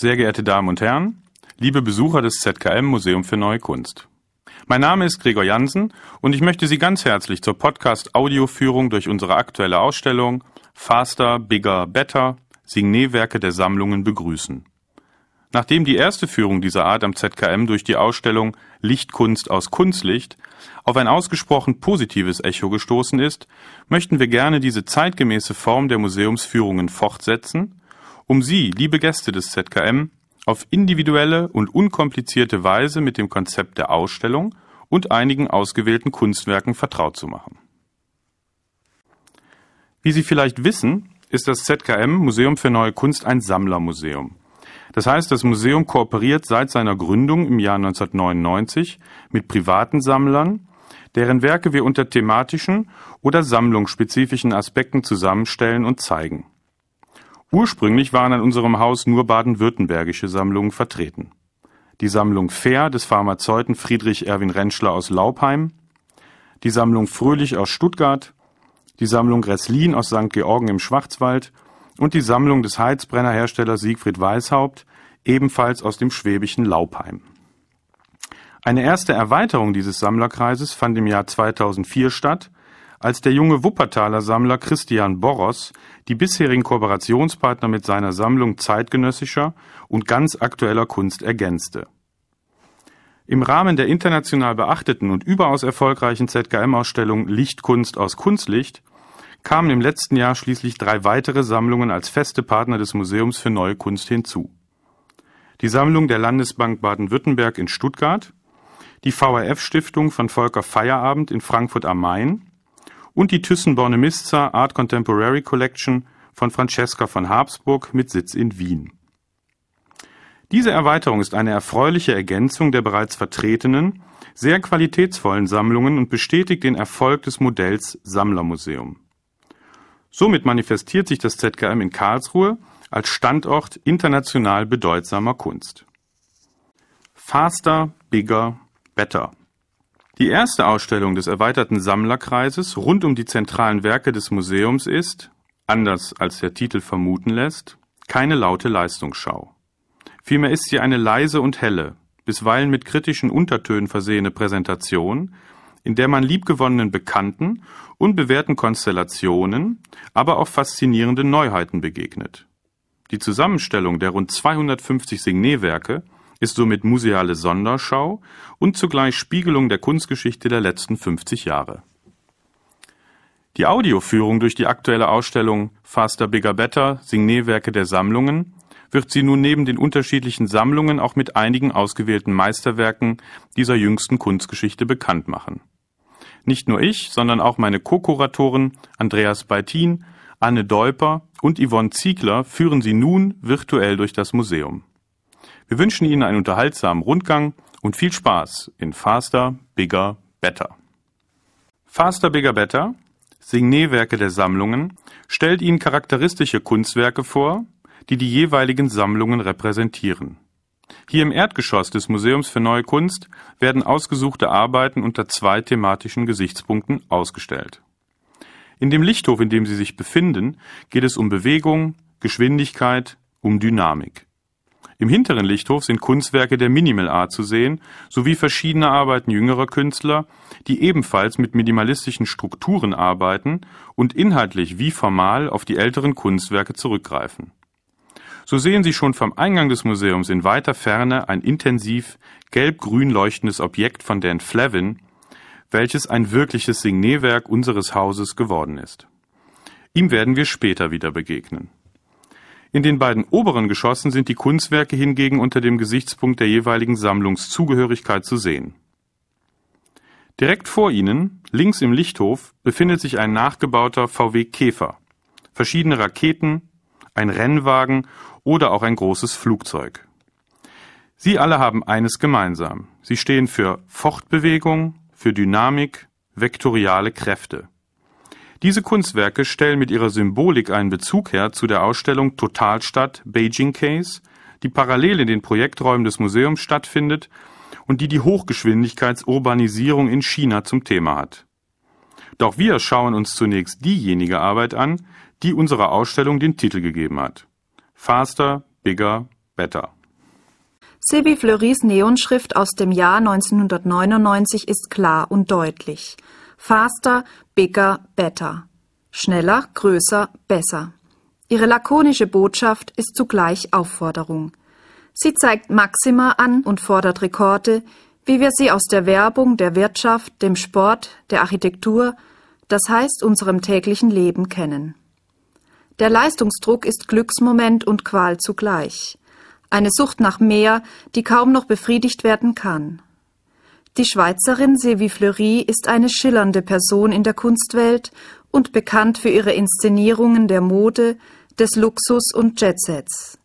Sehr geehrte Damen und Herren, liebe Besucher des ZKM Museum für Neue Kunst. Mein Name ist Gregor Jansen und ich möchte Sie ganz herzlich zur Podcast-Audioführung durch unsere aktuelle Ausstellung Faster, Bigger, Better Signeewerke der Sammlungen begrüßen. Nachdem die erste Führung dieser Art am ZKM durch die Ausstellung Lichtkunst aus Kunstlicht auf ein ausgesprochen positives Echo gestoßen ist, möchten wir gerne diese zeitgemäße Form der Museumsführungen fortsetzen, um Sie, liebe Gäste des ZKM, auf individuelle und unkomplizierte Weise mit dem Konzept der Ausstellung und einigen ausgewählten Kunstwerken vertraut zu machen. Wie Sie vielleicht wissen, ist das ZKM Museum für Neue Kunst ein Sammlermuseum. Das heißt, das Museum kooperiert seit seiner Gründung im Jahr 1999 mit privaten Sammlern, deren Werke wir unter thematischen oder sammlungsspezifischen Aspekten zusammenstellen und zeigen. Ursprünglich waren an unserem Haus nur baden-württembergische Sammlungen vertreten. Die Sammlung Fair des Pharmazeuten Friedrich Erwin Rentschler aus Laupheim, die Sammlung Fröhlich aus Stuttgart, die Sammlung Gresslin aus St. Georgen im Schwarzwald und die Sammlung des Heizbrennerherstellers Siegfried Weishaupt, ebenfalls aus dem schwäbischen Laupheim. Eine erste Erweiterung dieses Sammlerkreises fand im Jahr 2004 statt, als der junge Wuppertaler Sammler Christian Boros die bisherigen Kooperationspartner mit seiner Sammlung zeitgenössischer und ganz aktueller Kunst ergänzte. Im Rahmen der international beachteten und überaus erfolgreichen ZKM-Ausstellung Lichtkunst aus Kunstlicht kamen im letzten Jahr schließlich drei weitere Sammlungen als feste Partner des Museums für Neue Kunst hinzu. Die Sammlung der Landesbank Baden-Württemberg in Stuttgart, die VRF-Stiftung von Volker Feierabend in Frankfurt am Main und die Thyssen-Bornemisza Art Contemporary Collection von Francesca von Habsburg mit Sitz in Wien. Diese Erweiterung ist eine erfreuliche Ergänzung der bereits vertretenen, sehr qualitätsvollen Sammlungen und bestätigt den Erfolg des Modells Sammlermuseum. Somit manifestiert sich das ZKM in Karlsruhe als Standort international bedeutsamer Kunst. Faster, Bigger, Better. Die erste Ausstellung des erweiterten Sammlerkreises rund um die zentralen Werke des Museums ist, anders als der Titel vermuten lässt, keine laute Leistungsschau. Vielmehr ist sie eine leise und helle, bisweilen mit kritischen Untertönen versehene Präsentation, in der man liebgewonnenen Bekannten und bewährten Konstellationen, aber auch faszinierenden Neuheiten begegnet. Die Zusammenstellung der rund 250 Signeewerke ist somit museale Sonderschau und zugleich Spiegelung der Kunstgeschichte der letzten 50 Jahre. Die Audioführung durch die aktuelle Ausstellung Faster Bigger Better Signeewerke der Sammlungen wird sie nun neben den unterschiedlichen Sammlungen auch mit einigen ausgewählten Meisterwerken dieser jüngsten Kunstgeschichte bekannt machen. Nicht nur ich, sondern auch meine Co-Kuratoren Andreas Beitin, Anne Deuper und Yvonne Ziegler führen Sie nun virtuell durch das Museum. Wir wünschen Ihnen einen unterhaltsamen Rundgang und viel Spaß in Faster, Bigger, Better. Faster, Bigger, Better, Signeewerke der Sammlungen, stellt Ihnen charakteristische Kunstwerke vor, die die jeweiligen Sammlungen repräsentieren. Hier im Erdgeschoss des Museums für Neue Kunst werden ausgesuchte Arbeiten unter zwei thematischen Gesichtspunkten ausgestellt. In dem Lichthof, in dem Sie sich befinden, geht es um Bewegung, Geschwindigkeit, um Dynamik. Im hinteren Lichthof sind Kunstwerke der Minimal Art zu sehen, sowie verschiedene Arbeiten jüngerer Künstler, die ebenfalls mit minimalistischen Strukturen arbeiten und inhaltlich wie formal auf die älteren Kunstwerke zurückgreifen. So sehen Sie schon vom Eingang des Museums in weiter Ferne ein intensiv gelb-grün leuchtendes Objekt von Dan Flavin, welches ein wirkliches Signeewerk unseres Hauses geworden ist. Ihm werden wir später wieder begegnen. In den beiden oberen Geschossen sind die Kunstwerke hingegen unter dem Gesichtspunkt der jeweiligen Sammlungszugehörigkeit zu sehen. Direkt vor ihnen, links im Lichthof, befindet sich ein nachgebauter VW Käfer, verschiedene Raketen, ein Rennwagen oder auch ein großes Flugzeug. Sie alle haben eines gemeinsam. Sie stehen für Fortbewegung, für Dynamik, vektoriale Kräfte. Diese Kunstwerke stellen mit ihrer Symbolik einen Bezug her zu der Ausstellung Totalstadt Beijing Case, die parallel in den Projekträumen des Museums stattfindet und die die Hochgeschwindigkeitsurbanisierung in China zum Thema hat. Doch wir schauen uns zunächst diejenige Arbeit an, die unserer Ausstellung den Titel gegeben hat. Faster, Bigger, Better. Sylvie Fleuris Neonschrift aus dem Jahr 1999 ist klar und deutlich. Faster, bigger, better. Schneller, größer, besser. Ihre lakonische Botschaft ist zugleich Aufforderung. Sie zeigt Maxima an und fordert Rekorde, wie wir sie aus der Werbung, der Wirtschaft, dem Sport, der Architektur, das heißt unserem täglichen Leben kennen. Der Leistungsdruck ist Glücksmoment und Qual zugleich. Eine Sucht nach mehr, die kaum noch befriedigt werden kann. Die Schweizerin Sylvie Fleury ist eine schillernde Person in der Kunstwelt und bekannt für ihre Inszenierungen der Mode, des Luxus und Jetsets.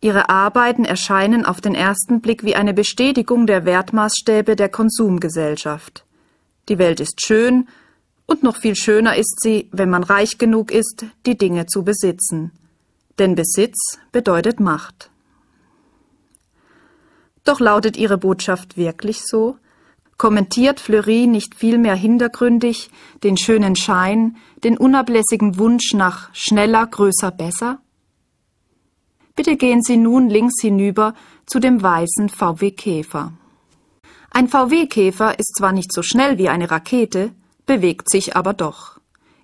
Ihre Arbeiten erscheinen auf den ersten Blick wie eine Bestätigung der Wertmaßstäbe der Konsumgesellschaft. Die Welt ist schön, und noch viel schöner ist sie, wenn man reich genug ist, die Dinge zu besitzen. Denn Besitz bedeutet Macht. Doch lautet ihre Botschaft wirklich so? Kommentiert Fleury nicht vielmehr hintergründig den schönen Schein, den unablässigen Wunsch nach schneller, größer, besser? Bitte gehen Sie nun links hinüber zu dem weißen VW Käfer. Ein VW Käfer ist zwar nicht so schnell wie eine Rakete, bewegt sich aber doch.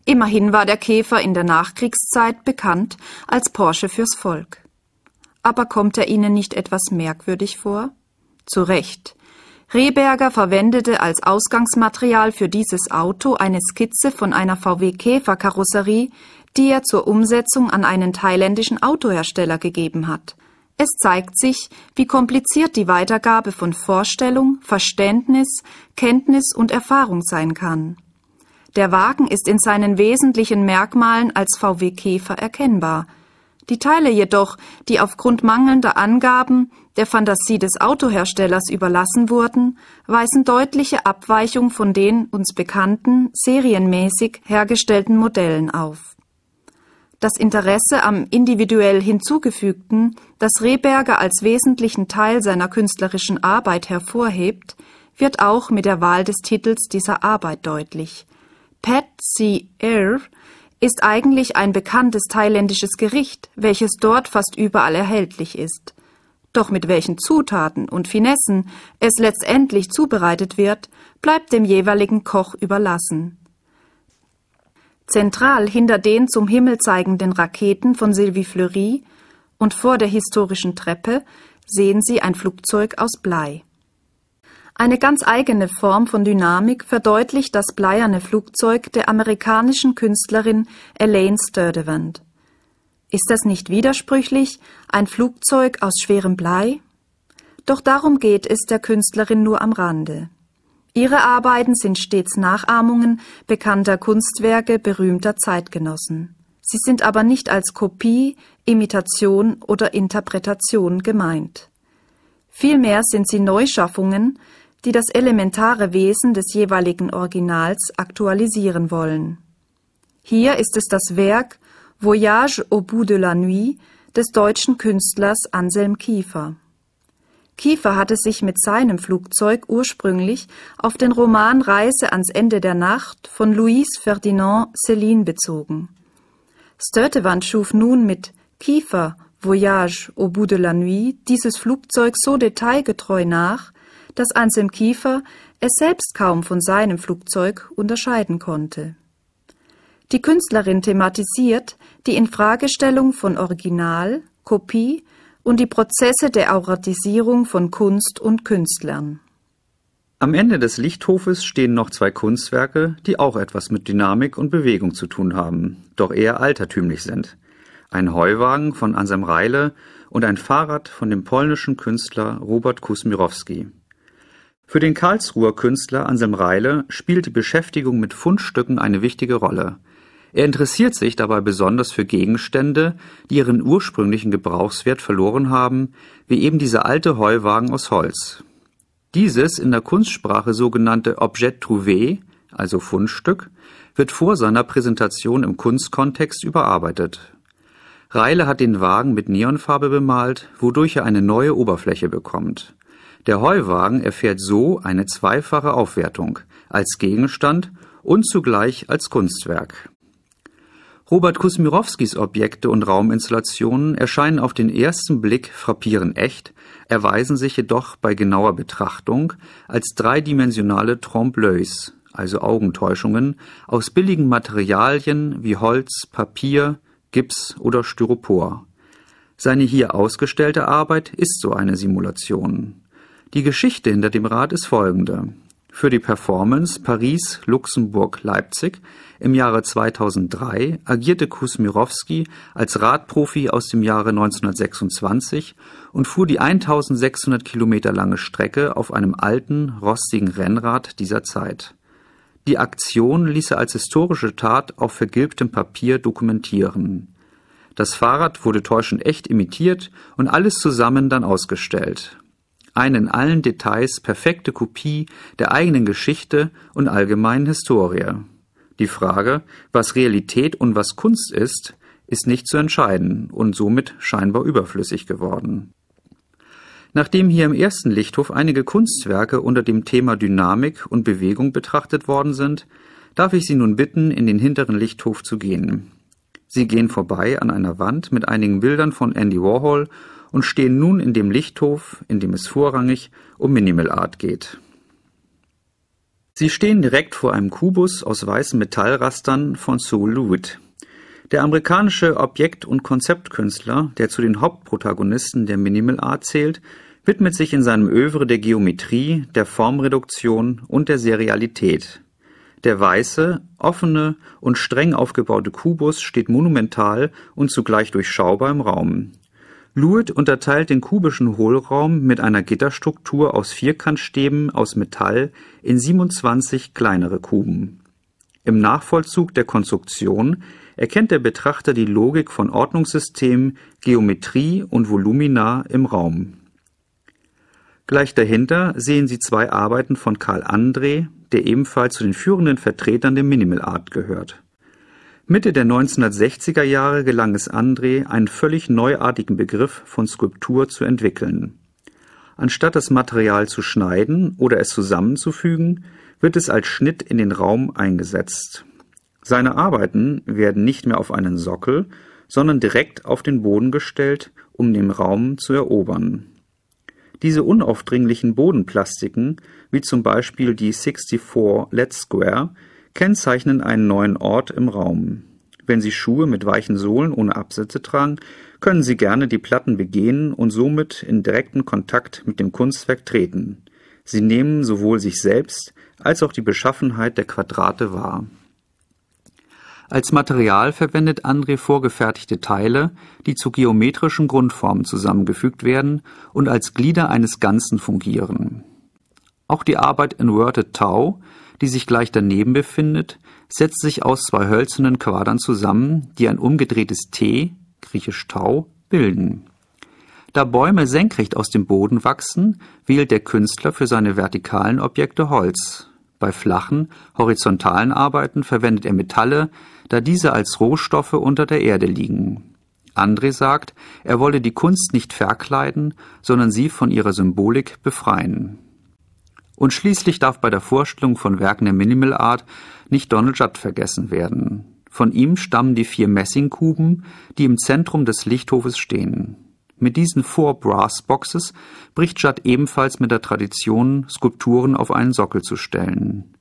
Immerhin war der Käfer in der Nachkriegszeit bekannt als Porsche fürs Volk. Aber kommt er Ihnen nicht etwas merkwürdig vor? Zu Recht. Rehberger verwendete als Ausgangsmaterial für dieses Auto eine Skizze von einer VW Käfer Karosserie, die er zur Umsetzung an einen thailändischen Autohersteller gegeben hat. Es zeigt sich, wie kompliziert die Weitergabe von Vorstellung, Verständnis, Kenntnis und Erfahrung sein kann. Der Wagen ist in seinen wesentlichen Merkmalen als VW Käfer erkennbar. Die Teile jedoch, die aufgrund mangelnder Angaben der Fantasie des Autoherstellers überlassen wurden, weisen deutliche Abweichung von den uns bekannten, serienmäßig hergestellten Modellen auf. Das Interesse am individuell Hinzugefügten, das Rehberger als wesentlichen Teil seiner künstlerischen Arbeit hervorhebt, wird auch mit der Wahl des Titels dieser Arbeit deutlich. Pet Si Air ist eigentlich ein bekanntes thailändisches Gericht, welches dort fast überall erhältlich ist. Doch mit welchen Zutaten und Finessen es letztendlich zubereitet wird, bleibt dem jeweiligen Koch überlassen. Zentral hinter den zum Himmel zeigenden Raketen von Sylvie Fleury und vor der historischen Treppe sehen Sie ein Flugzeug aus Blei. Eine ganz eigene Form von Dynamik verdeutlicht das bleierne Flugzeug der amerikanischen Künstlerin Elaine Sturdivant. Ist das nicht widersprüchlich, ein Flugzeug aus schwerem Blei? Doch darum geht es der Künstlerin nur am Rande. Ihre Arbeiten sind stets Nachahmungen bekannter Kunstwerke berühmter Zeitgenossen. Sie sind aber nicht als Kopie, Imitation oder Interpretation gemeint. Vielmehr sind sie Neuschaffungen, die das elementare Wesen des jeweiligen Originals aktualisieren wollen. Hier ist es das Werk Voyage au bout de la nuit des deutschen Künstlers Anselm Kiefer. Kiefer hatte sich mit seinem Flugzeug ursprünglich auf den Roman Reise ans Ende der Nacht von Louis Ferdinand Céline bezogen. Sturtevant schuf nun mit Kiefer Voyage au bout de la nuit dieses Flugzeug so detailgetreu nach, dass Anselm Kiefer es selbst kaum von seinem Flugzeug unterscheiden konnte. Die Künstlerin thematisiert die Infragestellung von Original, Kopie und die Prozesse der Auratisierung von Kunst und Künstlern. Am Ende des Lichthofes stehen noch zwei Kunstwerke, die auch etwas mit Dynamik und Bewegung zu tun haben, doch eher altertümlich sind. Ein Heuwagen von Anselm Reile und ein Fahrrad von dem polnischen Künstler Robert Kusmirowski. Für den Karlsruher Künstler Anselm Reile spielt die Beschäftigung mit Fundstücken eine wichtige Rolle. Er interessiert sich dabei besonders für Gegenstände, die ihren ursprünglichen Gebrauchswert verloren haben, wie eben dieser alte Heuwagen aus Holz. Dieses in der Kunstsprache sogenannte Objet trouvé, also Fundstück, wird vor seiner Präsentation im Kunstkontext überarbeitet. Reile hat den Wagen mit Neonfarbe bemalt, wodurch er eine neue Oberfläche bekommt. Der Heuwagen erfährt so eine zweifache Aufwertung, als Gegenstand und zugleich als Kunstwerk Robert Kusmirowskis Objekte und Rauminstallationen erscheinen auf den ersten Blick frappierend echt, erweisen sich jedoch bei genauer Betrachtung als dreidimensionale Trompe-l'œils, also Augentäuschungen, aus billigen Materialien wie Holz, Papier, Gips oder Styropor. Seine hier ausgestellte Arbeit ist so eine Simulation. Die Geschichte hinter dem Rad ist folgende. Für die Performance Paris, Luxemburg, Leipzig im Jahre 2003 agierte Kusmirowski als Radprofi aus dem Jahre 1926 und fuhr die 1600 Kilometer lange Strecke auf einem alten, rostigen Rennrad dieser Zeit. Die Aktion ließ er als historische Tat auf vergilbtem Papier dokumentieren. Das Fahrrad wurde täuschend echt imitiert und alles zusammen dann ausgestellt eine in allen Details perfekte Kopie der eigenen Geschichte und allgemeinen Historie. Die Frage, was Realität und was Kunst ist, ist nicht zu entscheiden und somit scheinbar überflüssig geworden. Nachdem hier im ersten Lichthof einige Kunstwerke unter dem Thema Dynamik und Bewegung betrachtet worden sind, darf ich Sie nun bitten, in den hinteren Lichthof zu gehen. Sie gehen vorbei an einer Wand mit einigen Bildern von Andy Warhol und stehen nun in dem Lichthof, in dem es vorrangig um Minimal Art geht. Sie stehen direkt vor einem Kubus aus weißen Metallrastern von Saul Lewitt. Der amerikanische Objekt- und Konzeptkünstler, der zu den Hauptprotagonisten der Minimal Art zählt, widmet sich in seinem Övre der Geometrie, der Formreduktion und der Serialität. Der weiße, offene und streng aufgebaute Kubus steht monumental und zugleich durchschaubar im Raum. Lewitt unterteilt den kubischen Hohlraum mit einer Gitterstruktur aus Vierkantstäben aus Metall in 27 kleinere Kuben. Im Nachvollzug der Konstruktion erkennt der Betrachter die Logik von Ordnungssystemen, Geometrie und Volumina im Raum. Gleich dahinter sehen Sie zwei Arbeiten von Karl André, der ebenfalls zu den führenden Vertretern der Minimal Art gehört Mitte der 1960er Jahre gelang es André, einen völlig neuartigen Begriff von Skulptur zu entwickeln. Anstatt das Material zu schneiden oder es zusammenzufügen, wird es als Schnitt in den Raum eingesetzt. Seine Arbeiten werden nicht mehr auf einen Sockel, sondern direkt auf den Boden gestellt, um den Raum zu erobern. Diese unaufdringlichen Bodenplastiken, wie zum Beispiel die 64 LED Square, kennzeichnen einen neuen Ort im Raum. Wenn Sie Schuhe mit weichen Sohlen ohne Absätze tragen, können Sie gerne die Platten begehen und somit in direkten Kontakt mit dem Kunstwerk treten. Sie nehmen sowohl sich selbst als auch die Beschaffenheit der Quadrate wahr. Als Material verwendet André vorgefertigte Teile, die zu geometrischen Grundformen zusammengefügt werden und als Glieder eines Ganzen fungieren. Auch die Arbeit Inverted Tau die sich gleich daneben befindet, setzt sich aus zwei hölzernen Quadern zusammen, die ein umgedrehtes T (griechisch Tau) bilden. Da Bäume senkrecht aus dem Boden wachsen, wählt der Künstler für seine vertikalen Objekte Holz. Bei flachen, horizontalen Arbeiten verwendet er Metalle, da diese als Rohstoffe unter der Erde liegen. André sagt, er wolle die Kunst nicht verkleiden, sondern sie von ihrer Symbolik befreien und schließlich darf bei der Vorstellung von Werken der Minimal Art nicht Donald Judd vergessen werden. Von ihm stammen die vier Messingkuben, die im Zentrum des Lichthofes stehen. Mit diesen Four Brass Boxes bricht Judd ebenfalls mit der Tradition, Skulpturen auf einen Sockel zu stellen.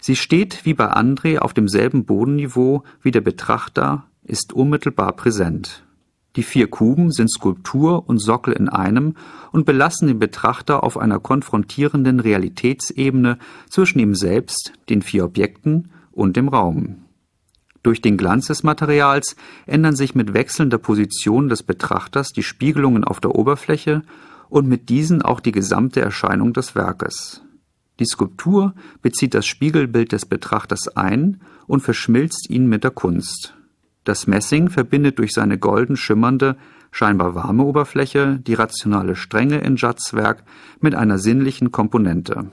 Sie steht wie bei André auf demselben Bodenniveau wie der Betrachter, ist unmittelbar präsent. Die vier Kuben sind Skulptur und Sockel in einem und belassen den Betrachter auf einer konfrontierenden Realitätsebene zwischen ihm selbst, den vier Objekten und dem Raum. Durch den Glanz des Materials ändern sich mit wechselnder Position des Betrachters die Spiegelungen auf der Oberfläche und mit diesen auch die gesamte Erscheinung des Werkes. Die Skulptur bezieht das Spiegelbild des Betrachters ein und verschmilzt ihn mit der Kunst. Das Messing verbindet durch seine golden schimmernde, scheinbar warme Oberfläche die rationale Strenge in Judds Werk mit einer sinnlichen Komponente.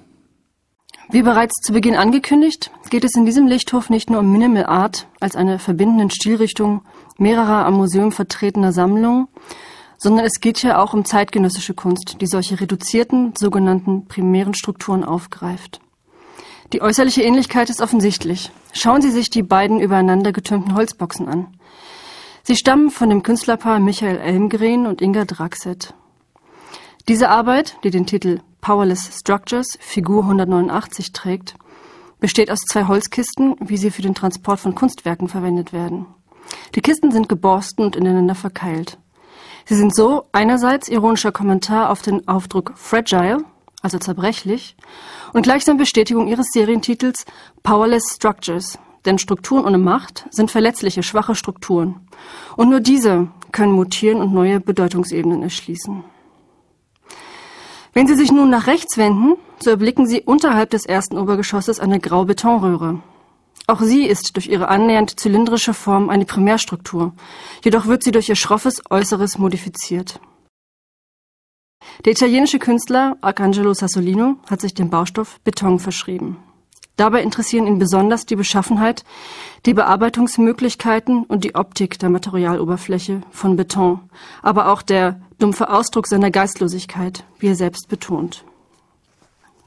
Wie bereits zu Beginn angekündigt, geht es in diesem Lichthof nicht nur um Minimal Art als eine verbindende Stilrichtung mehrerer am Museum vertretener Sammlungen, sondern es geht hier auch um zeitgenössische Kunst, die solche reduzierten, sogenannten primären Strukturen aufgreift. Die äußerliche Ähnlichkeit ist offensichtlich. Schauen Sie sich die beiden übereinander getürmten Holzboxen an. Sie stammen von dem Künstlerpaar Michael Elmgren und Inga Draxet. Diese Arbeit, die den Titel Powerless Structures, Figur 189 trägt, besteht aus zwei Holzkisten, wie sie für den Transport von Kunstwerken verwendet werden. Die Kisten sind geborsten und ineinander verkeilt. Sie sind so einerseits ironischer Kommentar auf den Aufdruck Fragile, also zerbrechlich, und gleichsam Bestätigung ihres Serientitels Powerless Structures, denn Strukturen ohne Macht sind verletzliche, schwache Strukturen. Und nur diese können mutieren und neue Bedeutungsebenen erschließen. Wenn Sie sich nun nach rechts wenden, so erblicken Sie unterhalb des ersten Obergeschosses eine graue Betonröhre. Auch sie ist durch ihre annähernd zylindrische Form eine Primärstruktur, jedoch wird sie durch ihr schroffes Äußeres modifiziert. Der italienische Künstler Arcangelo Sassolino hat sich dem Baustoff Beton verschrieben. Dabei interessieren ihn besonders die Beschaffenheit, die Bearbeitungsmöglichkeiten und die Optik der Materialoberfläche von Beton, aber auch der dumpfe Ausdruck seiner Geistlosigkeit, wie er selbst betont.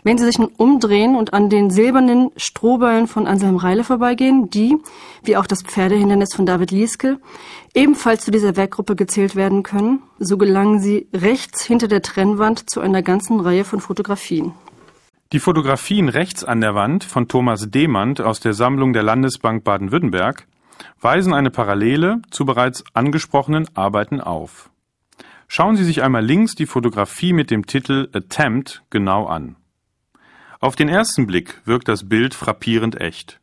Wenn Sie sich nun umdrehen und an den silbernen Strohballen von Anselm Reile vorbeigehen, die, wie auch das Pferdehindernis von David Lieske, ebenfalls zu dieser Werkgruppe gezählt werden können, so gelangen Sie rechts hinter der Trennwand zu einer ganzen Reihe von Fotografien. Die Fotografien rechts an der Wand von Thomas Demand aus der Sammlung der Landesbank Baden-Württemberg weisen eine Parallele zu bereits angesprochenen Arbeiten auf. Schauen Sie sich einmal links die Fotografie mit dem Titel Attempt genau an. Auf den ersten Blick wirkt das Bild frappierend echt,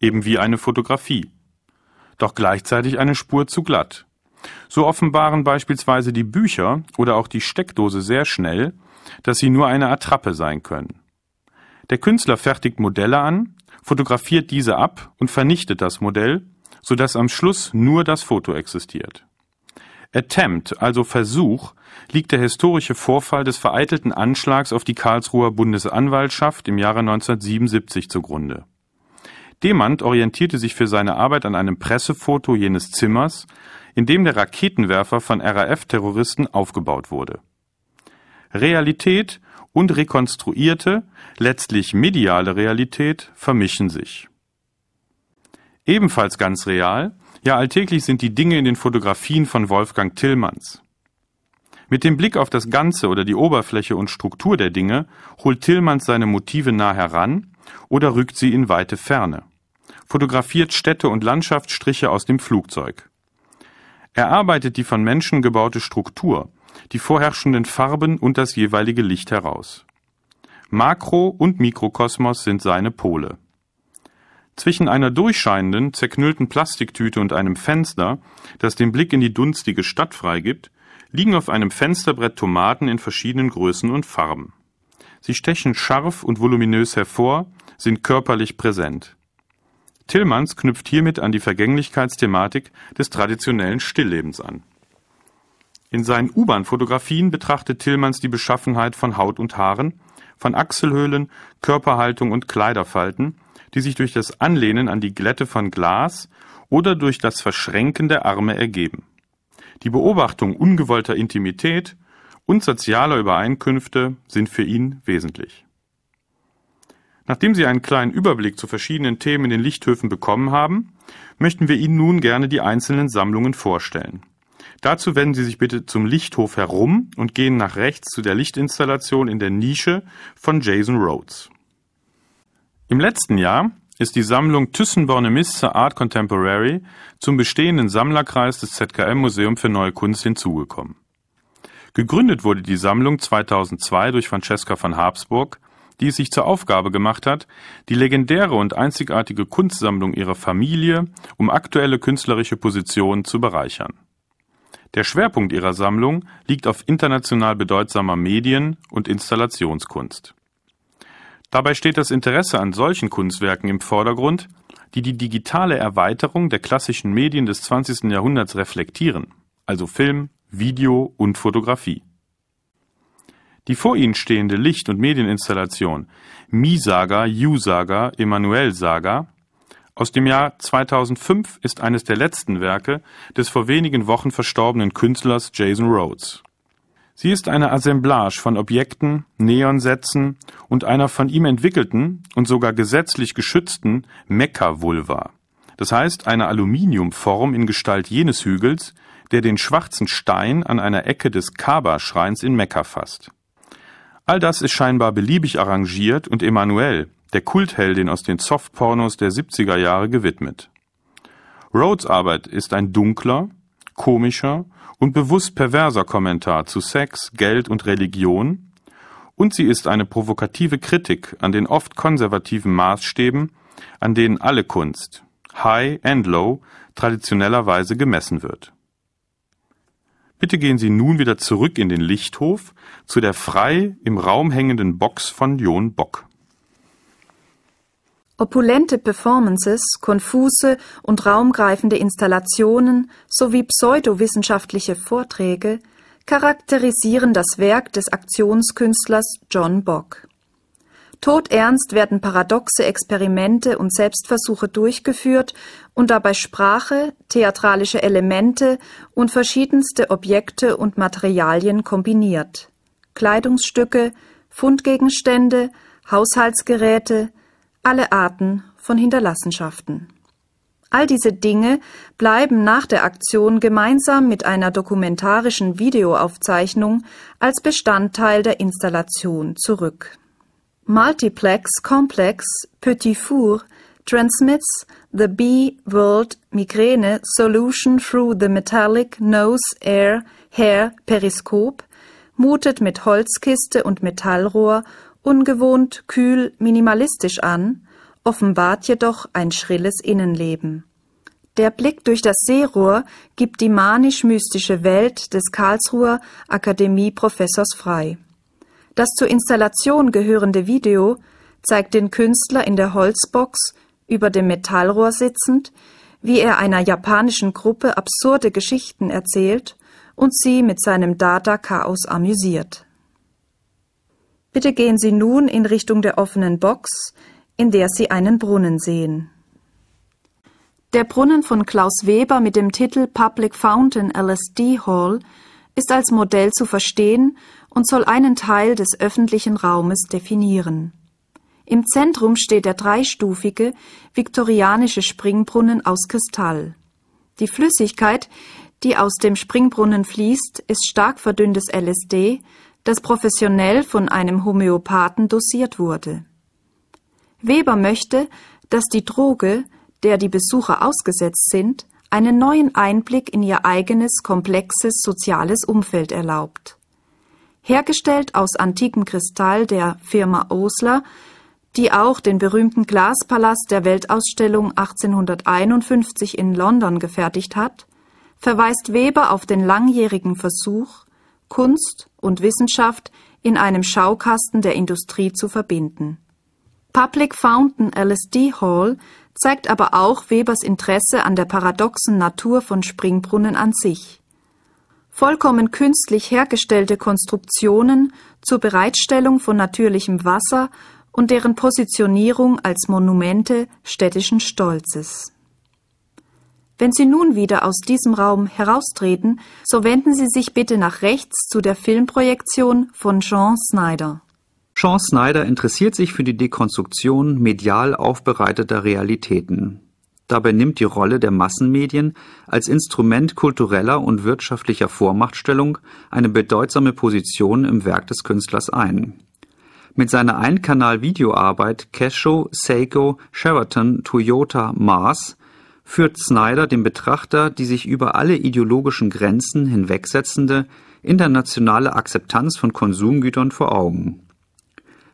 eben wie eine Fotografie. Doch gleichzeitig eine Spur zu glatt. So offenbaren beispielsweise die Bücher oder auch die Steckdose sehr schnell, dass sie nur eine Attrappe sein können. Der Künstler fertigt Modelle an, fotografiert diese ab und vernichtet das Modell, sodass am Schluss nur das Foto existiert. Attempt, also Versuch, liegt der historische Vorfall des vereitelten Anschlags auf die Karlsruher Bundesanwaltschaft im Jahre 1977 zugrunde. Demand orientierte sich für seine Arbeit an einem Pressefoto jenes Zimmers, in dem der Raketenwerfer von RAF-Terroristen aufgebaut wurde. Realität und rekonstruierte, letztlich mediale Realität vermischen sich. Ebenfalls ganz real ja, alltäglich sind die Dinge in den Fotografien von Wolfgang Tillmanns. Mit dem Blick auf das Ganze oder die Oberfläche und Struktur der Dinge holt Tillmanns seine Motive nah heran oder rückt sie in weite Ferne, fotografiert Städte und Landschaftsstriche aus dem Flugzeug. Er arbeitet die von Menschen gebaute Struktur, die vorherrschenden Farben und das jeweilige Licht heraus. Makro- und Mikrokosmos sind seine Pole. Zwischen einer durchscheinenden, zerknüllten Plastiktüte und einem Fenster, das den Blick in die dunstige Stadt freigibt, liegen auf einem Fensterbrett Tomaten in verschiedenen Größen und Farben. Sie stechen scharf und voluminös hervor, sind körperlich präsent. Tillmanns knüpft hiermit an die Vergänglichkeitsthematik des traditionellen Stilllebens an. In seinen U-Bahn-Fotografien betrachtet Tillmanns die Beschaffenheit von Haut und Haaren, von Achselhöhlen, Körperhaltung und Kleiderfalten die sich durch das Anlehnen an die Glätte von Glas oder durch das Verschränken der Arme ergeben. Die Beobachtung ungewollter Intimität und sozialer Übereinkünfte sind für ihn wesentlich. Nachdem Sie einen kleinen Überblick zu verschiedenen Themen in den Lichthöfen bekommen haben, möchten wir Ihnen nun gerne die einzelnen Sammlungen vorstellen. Dazu wenden Sie sich bitte zum Lichthof herum und gehen nach rechts zu der Lichtinstallation in der Nische von Jason Rhodes. Im letzten Jahr ist die Sammlung Thyssen-Bornemisza Art Contemporary zum bestehenden Sammlerkreis des ZKM Museum für Neue Kunst hinzugekommen. Gegründet wurde die Sammlung 2002 durch Francesca von Habsburg, die es sich zur Aufgabe gemacht hat, die legendäre und einzigartige Kunstsammlung ihrer Familie um aktuelle künstlerische Positionen zu bereichern. Der Schwerpunkt ihrer Sammlung liegt auf international bedeutsamer Medien- und Installationskunst. Dabei steht das Interesse an solchen Kunstwerken im Vordergrund, die die digitale Erweiterung der klassischen Medien des 20. Jahrhunderts reflektieren, also Film, Video und Fotografie. Die vor ihnen stehende Licht- und Medieninstallation Mi-Saga, U-Saga, Emanuel-Saga aus dem Jahr 2005 ist eines der letzten Werke des vor wenigen Wochen verstorbenen Künstlers Jason Rhodes. Sie ist eine Assemblage von Objekten, Neonsätzen und einer von ihm entwickelten und sogar gesetzlich geschützten Mekka-Vulva. Das heißt eine Aluminiumform in Gestalt jenes Hügels, der den schwarzen Stein an einer Ecke des Kaaba-Schreins in Mekka fasst. All das ist scheinbar beliebig arrangiert und Emanuel, der Kultheldin aus den Softpornos der 70er Jahre, gewidmet. Rhodes Arbeit ist ein dunkler, komischer und bewusst perverser Kommentar zu Sex, Geld und Religion, und sie ist eine provokative Kritik an den oft konservativen Maßstäben, an denen alle Kunst, High and Low, traditionellerweise gemessen wird. Bitte gehen Sie nun wieder zurück in den Lichthof zu der frei im Raum hängenden Box von Jon Bock. Opulente Performances, konfuse und raumgreifende Installationen sowie pseudowissenschaftliche Vorträge charakterisieren das Werk des Aktionskünstlers John Bock. Todernst werden paradoxe Experimente und Selbstversuche durchgeführt und dabei Sprache, theatralische Elemente und verschiedenste Objekte und Materialien kombiniert. Kleidungsstücke, Fundgegenstände, Haushaltsgeräte, alle Arten von Hinterlassenschaften. All diese Dinge bleiben nach der Aktion gemeinsam mit einer dokumentarischen Videoaufzeichnung als Bestandteil der Installation zurück. Multiplex Complex Petit Four transmits the B-World Migräne solution through the metallic nose air hair periskop, mutet mit Holzkiste und Metallrohr ungewohnt kühl minimalistisch an, offenbart jedoch ein schrilles Innenleben. Der Blick durch das Seerohr gibt die manisch-mystische Welt des Karlsruher Akademie-Professors frei. Das zur Installation gehörende Video zeigt den Künstler in der Holzbox über dem Metallrohr sitzend, wie er einer japanischen Gruppe absurde Geschichten erzählt und sie mit seinem Dada-Chaos amüsiert. Bitte gehen Sie nun in Richtung der offenen Box, in der Sie einen Brunnen sehen. Der Brunnen von Klaus Weber mit dem Titel Public Fountain LSD Hall ist als Modell zu verstehen und soll einen Teil des öffentlichen Raumes definieren. Im Zentrum steht der dreistufige viktorianische Springbrunnen aus Kristall. Die Flüssigkeit, die aus dem Springbrunnen fließt, ist stark verdünntes LSD, das professionell von einem Homöopathen dosiert wurde. Weber möchte, dass die Droge, der die Besucher ausgesetzt sind, einen neuen Einblick in ihr eigenes komplexes soziales Umfeld erlaubt. Hergestellt aus antikem Kristall der Firma Osler, die auch den berühmten Glaspalast der Weltausstellung 1851 in London gefertigt hat, verweist Weber auf den langjährigen Versuch, Kunst und Wissenschaft in einem Schaukasten der Industrie zu verbinden. Public Fountain LSD Hall zeigt aber auch Webers Interesse an der paradoxen Natur von Springbrunnen an sich vollkommen künstlich hergestellte Konstruktionen zur Bereitstellung von natürlichem Wasser und deren Positionierung als Monumente städtischen Stolzes. Wenn Sie nun wieder aus diesem Raum heraustreten, so wenden Sie sich bitte nach rechts zu der Filmprojektion von Jean Snyder. Jean Snyder interessiert sich für die Dekonstruktion medial aufbereiteter Realitäten. Dabei nimmt die Rolle der Massenmedien als Instrument kultureller und wirtschaftlicher Vormachtstellung eine bedeutsame Position im Werk des Künstlers ein. Mit seiner Einkanal-Videoarbeit Casio, Seiko, Sheraton, Toyota, Mars führt Snyder dem Betrachter die sich über alle ideologischen Grenzen hinwegsetzende internationale Akzeptanz von Konsumgütern vor Augen.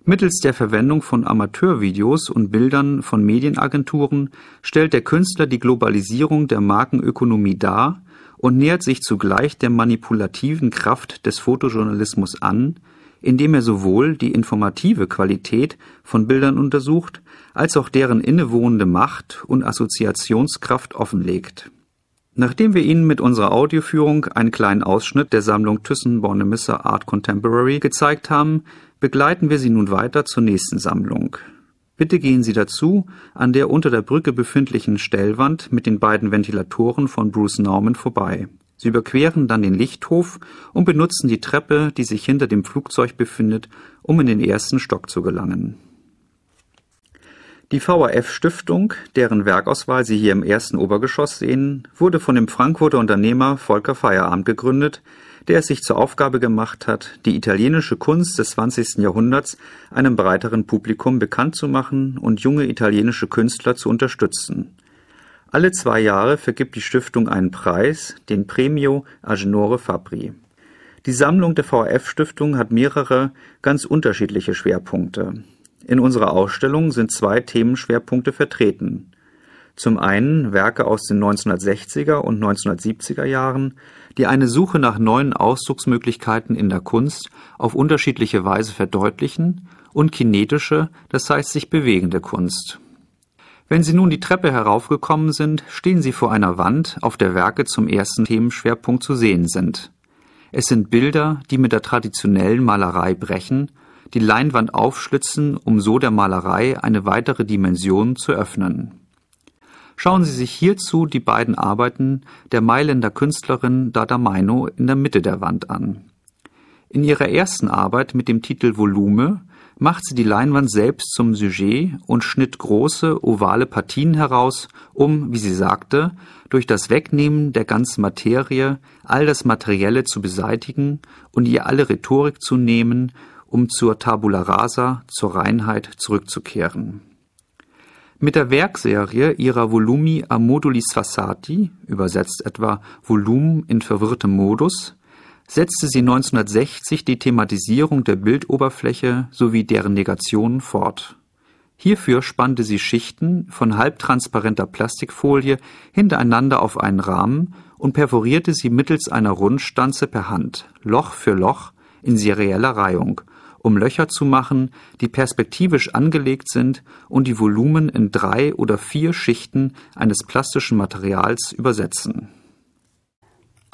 Mittels der Verwendung von Amateurvideos und Bildern von Medienagenturen stellt der Künstler die Globalisierung der Markenökonomie dar und nähert sich zugleich der manipulativen Kraft des Fotojournalismus an, indem er sowohl die informative Qualität von Bildern untersucht, als auch deren innewohnende Macht und Assoziationskraft offenlegt. Nachdem wir Ihnen mit unserer Audioführung einen kleinen Ausschnitt der Sammlung Thyssen-Bornemisser Art Contemporary gezeigt haben, begleiten wir Sie nun weiter zur nächsten Sammlung. Bitte gehen Sie dazu an der unter der Brücke befindlichen Stellwand mit den beiden Ventilatoren von Bruce Nauman vorbei. Sie überqueren dann den Lichthof und benutzen die Treppe, die sich hinter dem Flugzeug befindet, um in den ersten Stock zu gelangen. Die VAF-Stiftung, deren Werkauswahl Sie hier im ersten Obergeschoss sehen, wurde von dem Frankfurter Unternehmer Volker Feierabend gegründet, der es sich zur Aufgabe gemacht hat, die italienische Kunst des 20. Jahrhunderts einem breiteren Publikum bekannt zu machen und junge italienische Künstler zu unterstützen. Alle zwei Jahre vergibt die Stiftung einen Preis, den Premio Agenore Fabri. Die Sammlung der VHF-Stiftung hat mehrere ganz unterschiedliche Schwerpunkte. In unserer Ausstellung sind zwei Themenschwerpunkte vertreten. Zum einen Werke aus den 1960er und 1970er Jahren, die eine Suche nach neuen Ausdrucksmöglichkeiten in der Kunst auf unterschiedliche Weise verdeutlichen, und kinetische, das heißt sich bewegende Kunst. Wenn Sie nun die Treppe heraufgekommen sind, stehen Sie vor einer Wand, auf der Werke zum ersten Themenschwerpunkt zu sehen sind. Es sind Bilder, die mit der traditionellen Malerei brechen, die Leinwand aufschlitzen, um so der Malerei eine weitere Dimension zu öffnen. Schauen Sie sich hierzu die beiden Arbeiten der Mailänder Künstlerin Dada Maino in der Mitte der Wand an. In ihrer ersten Arbeit mit dem Titel Volume macht sie die Leinwand selbst zum Sujet und schnitt große, ovale Partien heraus, um, wie sie sagte, durch das Wegnehmen der ganzen Materie all das Materielle zu beseitigen und ihr alle Rhetorik zu nehmen, um zur Tabula rasa, zur Reinheit zurückzukehren. Mit der Werkserie ihrer Volumi a moduli sfassati, übersetzt etwa Volumen in verwirrtem Modus, setzte sie 1960 die Thematisierung der Bildoberfläche sowie deren Negation fort. Hierfür spannte sie Schichten von halbtransparenter Plastikfolie hintereinander auf einen Rahmen und perforierte sie mittels einer Rundstanze per Hand, Loch für Loch, in serieller Reihung, um Löcher zu machen, die perspektivisch angelegt sind und die Volumen in drei oder vier Schichten eines plastischen Materials übersetzen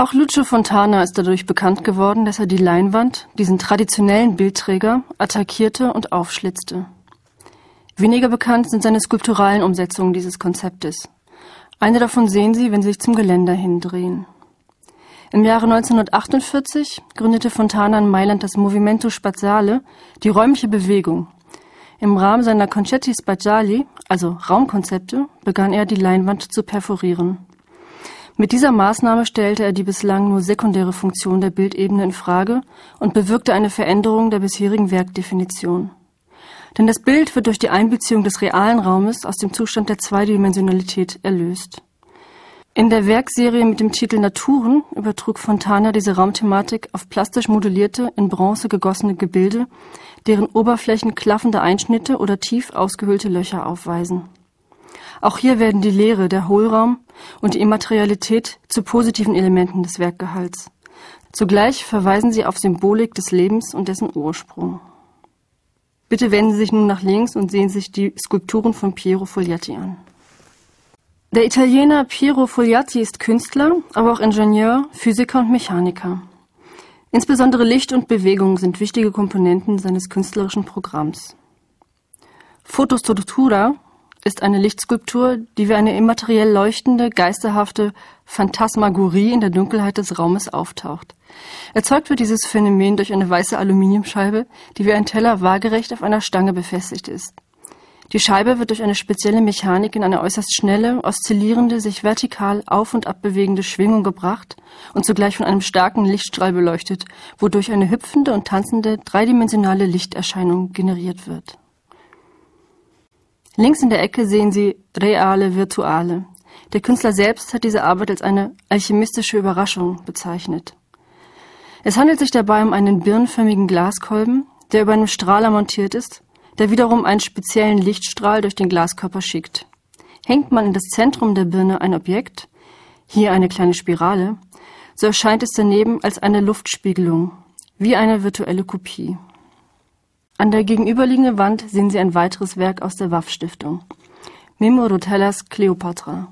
auch Lucio Fontana ist dadurch bekannt geworden, dass er die Leinwand, diesen traditionellen Bildträger, attackierte und aufschlitzte. Weniger bekannt sind seine skulpturalen Umsetzungen dieses Konzeptes. Eine davon sehen Sie, wenn Sie sich zum Geländer hindrehen. Im Jahre 1948 gründete Fontana in Mailand das Movimento Spaziale, die räumliche Bewegung. Im Rahmen seiner Concetti Spaziali, also Raumkonzepte, begann er die Leinwand zu perforieren. Mit dieser Maßnahme stellte er die bislang nur sekundäre Funktion der Bildebene in Frage und bewirkte eine Veränderung der bisherigen Werkdefinition. Denn das Bild wird durch die Einbeziehung des realen Raumes aus dem Zustand der Zweidimensionalität erlöst. In der Werkserie mit dem Titel Naturen übertrug Fontana diese Raumthematik auf plastisch modellierte, in Bronze gegossene Gebilde, deren Oberflächen klaffende Einschnitte oder tief ausgehöhlte Löcher aufweisen. Auch hier werden die Leere, der Hohlraum und die Immaterialität zu positiven Elementen des Werkgehalts. Zugleich verweisen sie auf Symbolik des Lebens und dessen Ursprung. Bitte wenden Sie sich nun nach links und sehen sich die Skulpturen von Piero Fogliatti an. Der Italiener Piero Fogliatti ist Künstler, aber auch Ingenieur, Physiker und Mechaniker. Insbesondere Licht und Bewegung sind wichtige Komponenten seines künstlerischen Programms. Fotostruttura ist eine Lichtskulptur, die wie eine immateriell leuchtende, geisterhafte Phantasmagorie in der Dunkelheit des Raumes auftaucht. Erzeugt wird dieses Phänomen durch eine weiße Aluminiumscheibe, die wie ein Teller waagerecht auf einer Stange befestigt ist. Die Scheibe wird durch eine spezielle Mechanik in eine äußerst schnelle, oszillierende, sich vertikal auf und ab bewegende Schwingung gebracht und zugleich von einem starken Lichtstrahl beleuchtet, wodurch eine hüpfende und tanzende dreidimensionale Lichterscheinung generiert wird. Links in der Ecke sehen Sie Reale Virtuale. Der Künstler selbst hat diese Arbeit als eine alchemistische Überraschung bezeichnet. Es handelt sich dabei um einen birnenförmigen Glaskolben, der über einem Strahler montiert ist, der wiederum einen speziellen Lichtstrahl durch den Glaskörper schickt. Hängt man in das Zentrum der Birne ein Objekt, hier eine kleine Spirale, so erscheint es daneben als eine Luftspiegelung, wie eine virtuelle Kopie. An der gegenüberliegenden Wand sehen Sie ein weiteres Werk aus der Waff-Stiftung. Memo Rotellas Cleopatra.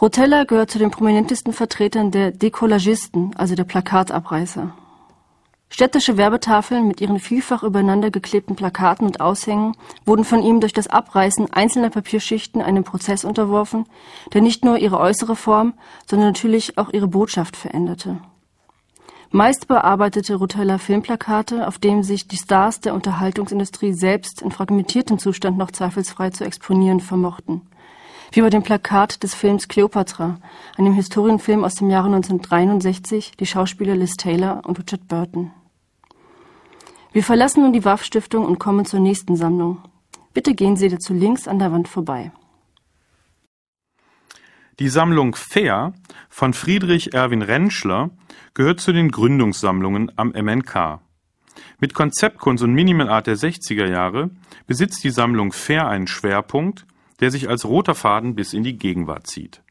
Rotella gehört zu den prominentesten Vertretern der Decollagisten, also der Plakatabreißer. Städtische Werbetafeln mit ihren vielfach übereinander geklebten Plakaten und Aushängen wurden von ihm durch das Abreißen einzelner Papierschichten einem Prozess unterworfen, der nicht nur ihre äußere Form, sondern natürlich auch ihre Botschaft veränderte. Meist bearbeitete Rutella Filmplakate, auf denen sich die Stars der Unterhaltungsindustrie selbst in fragmentiertem Zustand noch zweifelsfrei zu exponieren vermochten. Wie bei dem Plakat des Films Cleopatra, einem Historienfilm aus dem Jahre 1963, die Schauspieler Liz Taylor und Richard Burton. Wir verlassen nun die Waff-Stiftung und kommen zur nächsten Sammlung. Bitte gehen Sie dazu links an der Wand vorbei. Die Sammlung Fair von Friedrich Erwin Rentschler gehört zu den Gründungssammlungen am MNK. Mit Konzeptkunst und Minimal Art der 60er Jahre besitzt die Sammlung Fair einen Schwerpunkt, der sich als roter Faden bis in die Gegenwart zieht.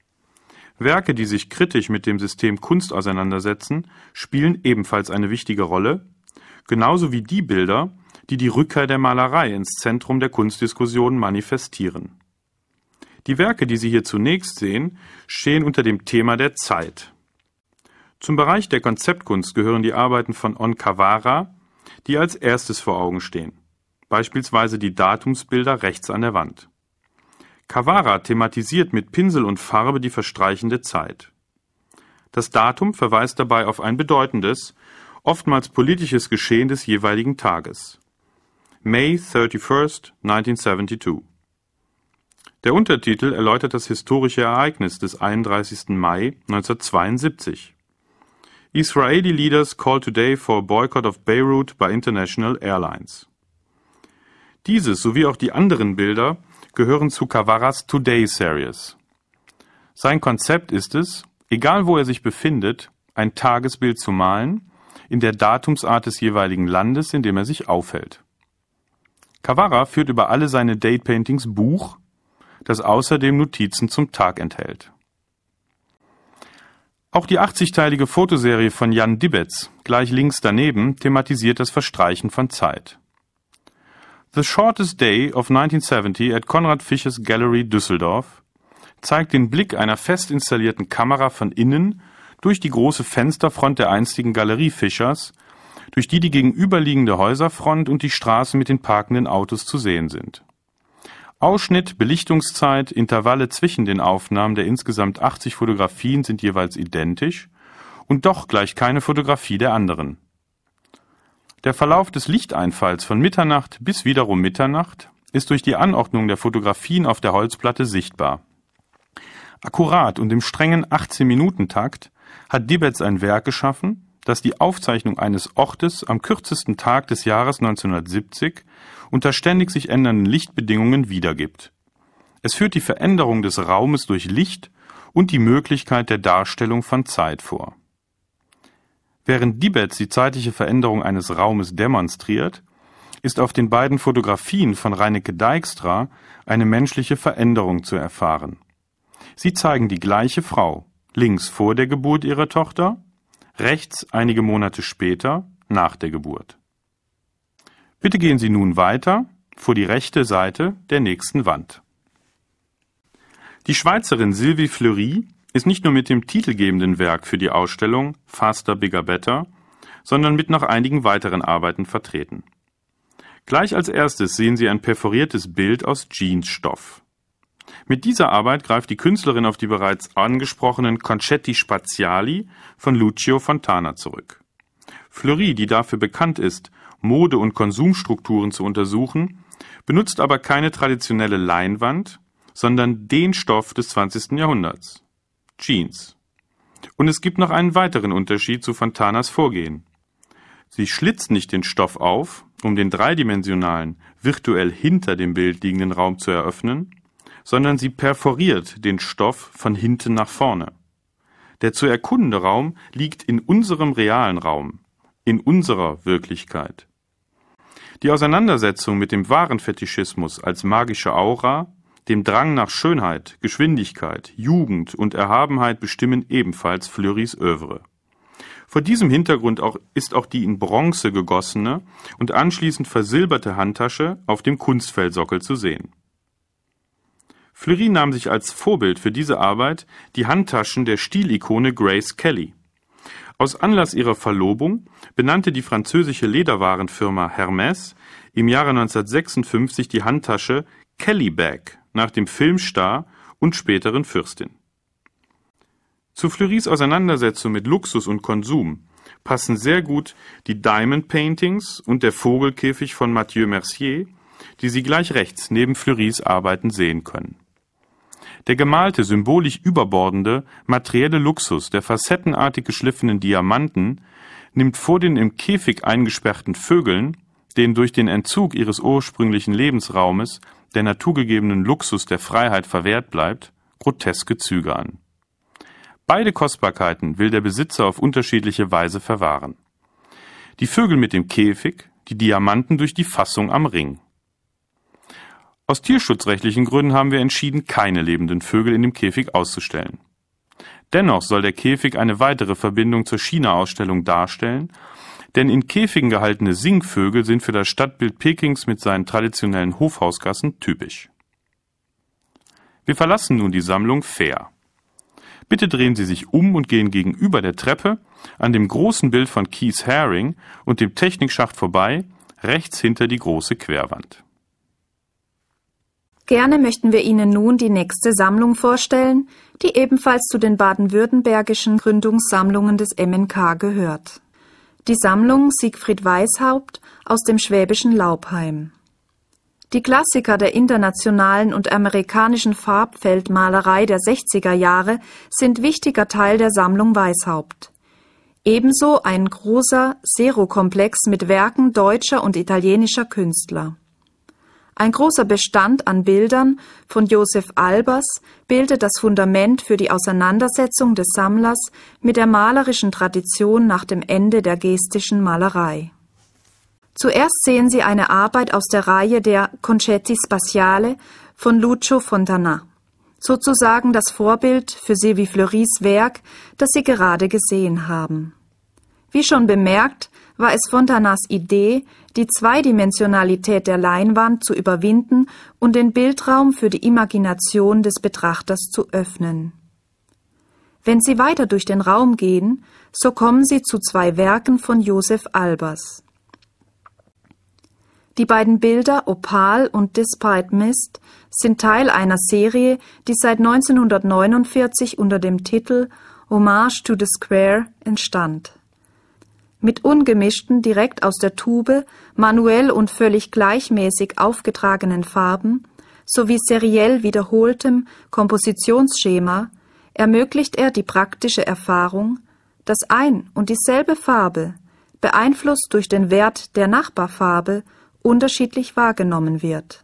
Werke, die sich kritisch mit dem System Kunst auseinandersetzen, spielen ebenfalls eine wichtige Rolle, genauso wie die Bilder, die die Rückkehr der Malerei ins Zentrum der Kunstdiskussion manifestieren. Die Werke, die Sie hier zunächst sehen, stehen unter dem Thema der Zeit. Zum Bereich der Konzeptkunst gehören die Arbeiten von On Cavara, die als erstes vor Augen stehen, beispielsweise die Datumsbilder rechts an der Wand. Cavara thematisiert mit Pinsel und Farbe die verstreichende Zeit. Das Datum verweist dabei auf ein bedeutendes, oftmals politisches Geschehen des jeweiligen Tages. May 31, 1972. Der Untertitel erläutert das historische Ereignis des 31. Mai 1972. Israeli leaders call today for a boycott of Beirut by international airlines. Dieses sowie auch die anderen Bilder gehören zu Cavaras Today Series. Sein Konzept ist es, egal wo er sich befindet, ein Tagesbild zu malen, in der Datumsart des jeweiligen Landes, in dem er sich aufhält. Cavara führt über alle seine Date Paintings Buch, das außerdem Notizen zum Tag enthält. Auch die 80-teilige Fotoserie von Jan Dibetz, gleich links daneben, thematisiert das Verstreichen von Zeit. The Shortest Day of 1970 at Konrad Fischers Gallery Düsseldorf zeigt den Blick einer fest installierten Kamera von innen durch die große Fensterfront der einstigen Galerie Fischers, durch die die gegenüberliegende Häuserfront und die Straßen mit den parkenden Autos zu sehen sind. Ausschnitt, Belichtungszeit, Intervalle zwischen den Aufnahmen der insgesamt 80 Fotografien sind jeweils identisch und doch gleich keine Fotografie der anderen. Der Verlauf des Lichteinfalls von Mitternacht bis wiederum Mitternacht ist durch die Anordnung der Fotografien auf der Holzplatte sichtbar. Akkurat und im strengen 18-Minuten-Takt hat Dibetz ein Werk geschaffen, das die Aufzeichnung eines Ortes am kürzesten Tag des Jahres 1970 unter ständig sich ändernden Lichtbedingungen wiedergibt. Es führt die Veränderung des Raumes durch Licht und die Möglichkeit der Darstellung von Zeit vor. Während Dibetz die zeitliche Veränderung eines Raumes demonstriert, ist auf den beiden Fotografien von Reineke Dijkstra eine menschliche Veränderung zu erfahren. Sie zeigen die gleiche Frau, links vor der Geburt ihrer Tochter, rechts einige Monate später nach der Geburt. Bitte gehen Sie nun weiter vor die rechte Seite der nächsten Wand. Die Schweizerin Sylvie Fleury ist nicht nur mit dem titelgebenden Werk für die Ausstellung Faster, Bigger, Better, sondern mit noch einigen weiteren Arbeiten vertreten. Gleich als erstes sehen Sie ein perforiertes Bild aus Jeansstoff. Mit dieser Arbeit greift die Künstlerin auf die bereits angesprochenen Concetti Spaziali von Lucio Fontana zurück. Fleury, die dafür bekannt ist, Mode- und Konsumstrukturen zu untersuchen, benutzt aber keine traditionelle Leinwand, sondern den Stoff des 20. Jahrhunderts. Jeans. Und es gibt noch einen weiteren Unterschied zu Fontanas Vorgehen. Sie schlitzt nicht den Stoff auf, um den dreidimensionalen, virtuell hinter dem Bild liegenden Raum zu eröffnen, sondern sie perforiert den Stoff von hinten nach vorne. Der zu erkundende Raum liegt in unserem realen Raum, in unserer Wirklichkeit. Die Auseinandersetzung mit dem wahren Fetischismus als magische Aura, dem Drang nach Schönheit, Geschwindigkeit, Jugend und Erhabenheit bestimmen ebenfalls Fleurys Övre. Vor diesem Hintergrund auch, ist auch die in Bronze gegossene und anschließend versilberte Handtasche auf dem Kunstfeldsockel zu sehen. Fleury nahm sich als Vorbild für diese Arbeit die Handtaschen der Stilikone Grace Kelly. Aus Anlass ihrer Verlobung benannte die französische Lederwarenfirma Hermès im Jahre 1956 die Handtasche Kelly Bag nach dem Filmstar und späteren Fürstin. Zu Fleuris Auseinandersetzung mit Luxus und Konsum passen sehr gut die Diamond Paintings und der Vogelkäfig von Mathieu Mercier, die Sie gleich rechts neben Fleuris Arbeiten sehen können. Der gemalte, symbolisch überbordende, materielle Luxus der facettenartig geschliffenen Diamanten nimmt vor den im Käfig eingesperrten Vögeln, denen durch den Entzug ihres ursprünglichen Lebensraumes der naturgegebenen Luxus der Freiheit verwehrt bleibt, groteske Züge an. Beide Kostbarkeiten will der Besitzer auf unterschiedliche Weise verwahren. Die Vögel mit dem Käfig, die Diamanten durch die Fassung am Ring. Aus tierschutzrechtlichen Gründen haben wir entschieden, keine lebenden Vögel in dem Käfig auszustellen. Dennoch soll der Käfig eine weitere Verbindung zur China-Ausstellung darstellen, denn in Käfigen gehaltene Singvögel sind für das Stadtbild Pekings mit seinen traditionellen Hofhausgassen typisch. Wir verlassen nun die Sammlung fair. Bitte drehen Sie sich um und gehen gegenüber der Treppe an dem großen Bild von Keith Haring und dem Technikschacht vorbei, rechts hinter die große Querwand. Gerne möchten wir Ihnen nun die nächste Sammlung vorstellen, die ebenfalls zu den baden-württembergischen Gründungssammlungen des MNK gehört. Die Sammlung Siegfried Weishaupt aus dem schwäbischen Laubheim. Die Klassiker der internationalen und amerikanischen Farbfeldmalerei der 60er Jahre sind wichtiger Teil der Sammlung Weishaupt. Ebenso ein großer Serokomplex mit Werken deutscher und italienischer Künstler. Ein großer Bestand an Bildern von Josef Albers bildet das Fundament für die Auseinandersetzung des Sammlers mit der malerischen Tradition nach dem Ende der gestischen Malerei. Zuerst sehen Sie eine Arbeit aus der Reihe der Concetti Spaziale von Lucio Fontana, sozusagen das Vorbild für Sylvie Fleuris Werk, das Sie gerade gesehen haben. Wie schon bemerkt, war es Fontanas Idee, die Zweidimensionalität der Leinwand zu überwinden und den Bildraum für die Imagination des Betrachters zu öffnen. Wenn Sie weiter durch den Raum gehen, so kommen Sie zu zwei Werken von Josef Albers. Die beiden Bilder Opal und Despite Mist sind Teil einer Serie, die seit 1949 unter dem Titel Hommage to the Square entstand mit ungemischten, direkt aus der Tube, manuell und völlig gleichmäßig aufgetragenen Farben sowie seriell wiederholtem Kompositionsschema ermöglicht er die praktische Erfahrung, dass ein und dieselbe Farbe, beeinflusst durch den Wert der Nachbarfarbe, unterschiedlich wahrgenommen wird.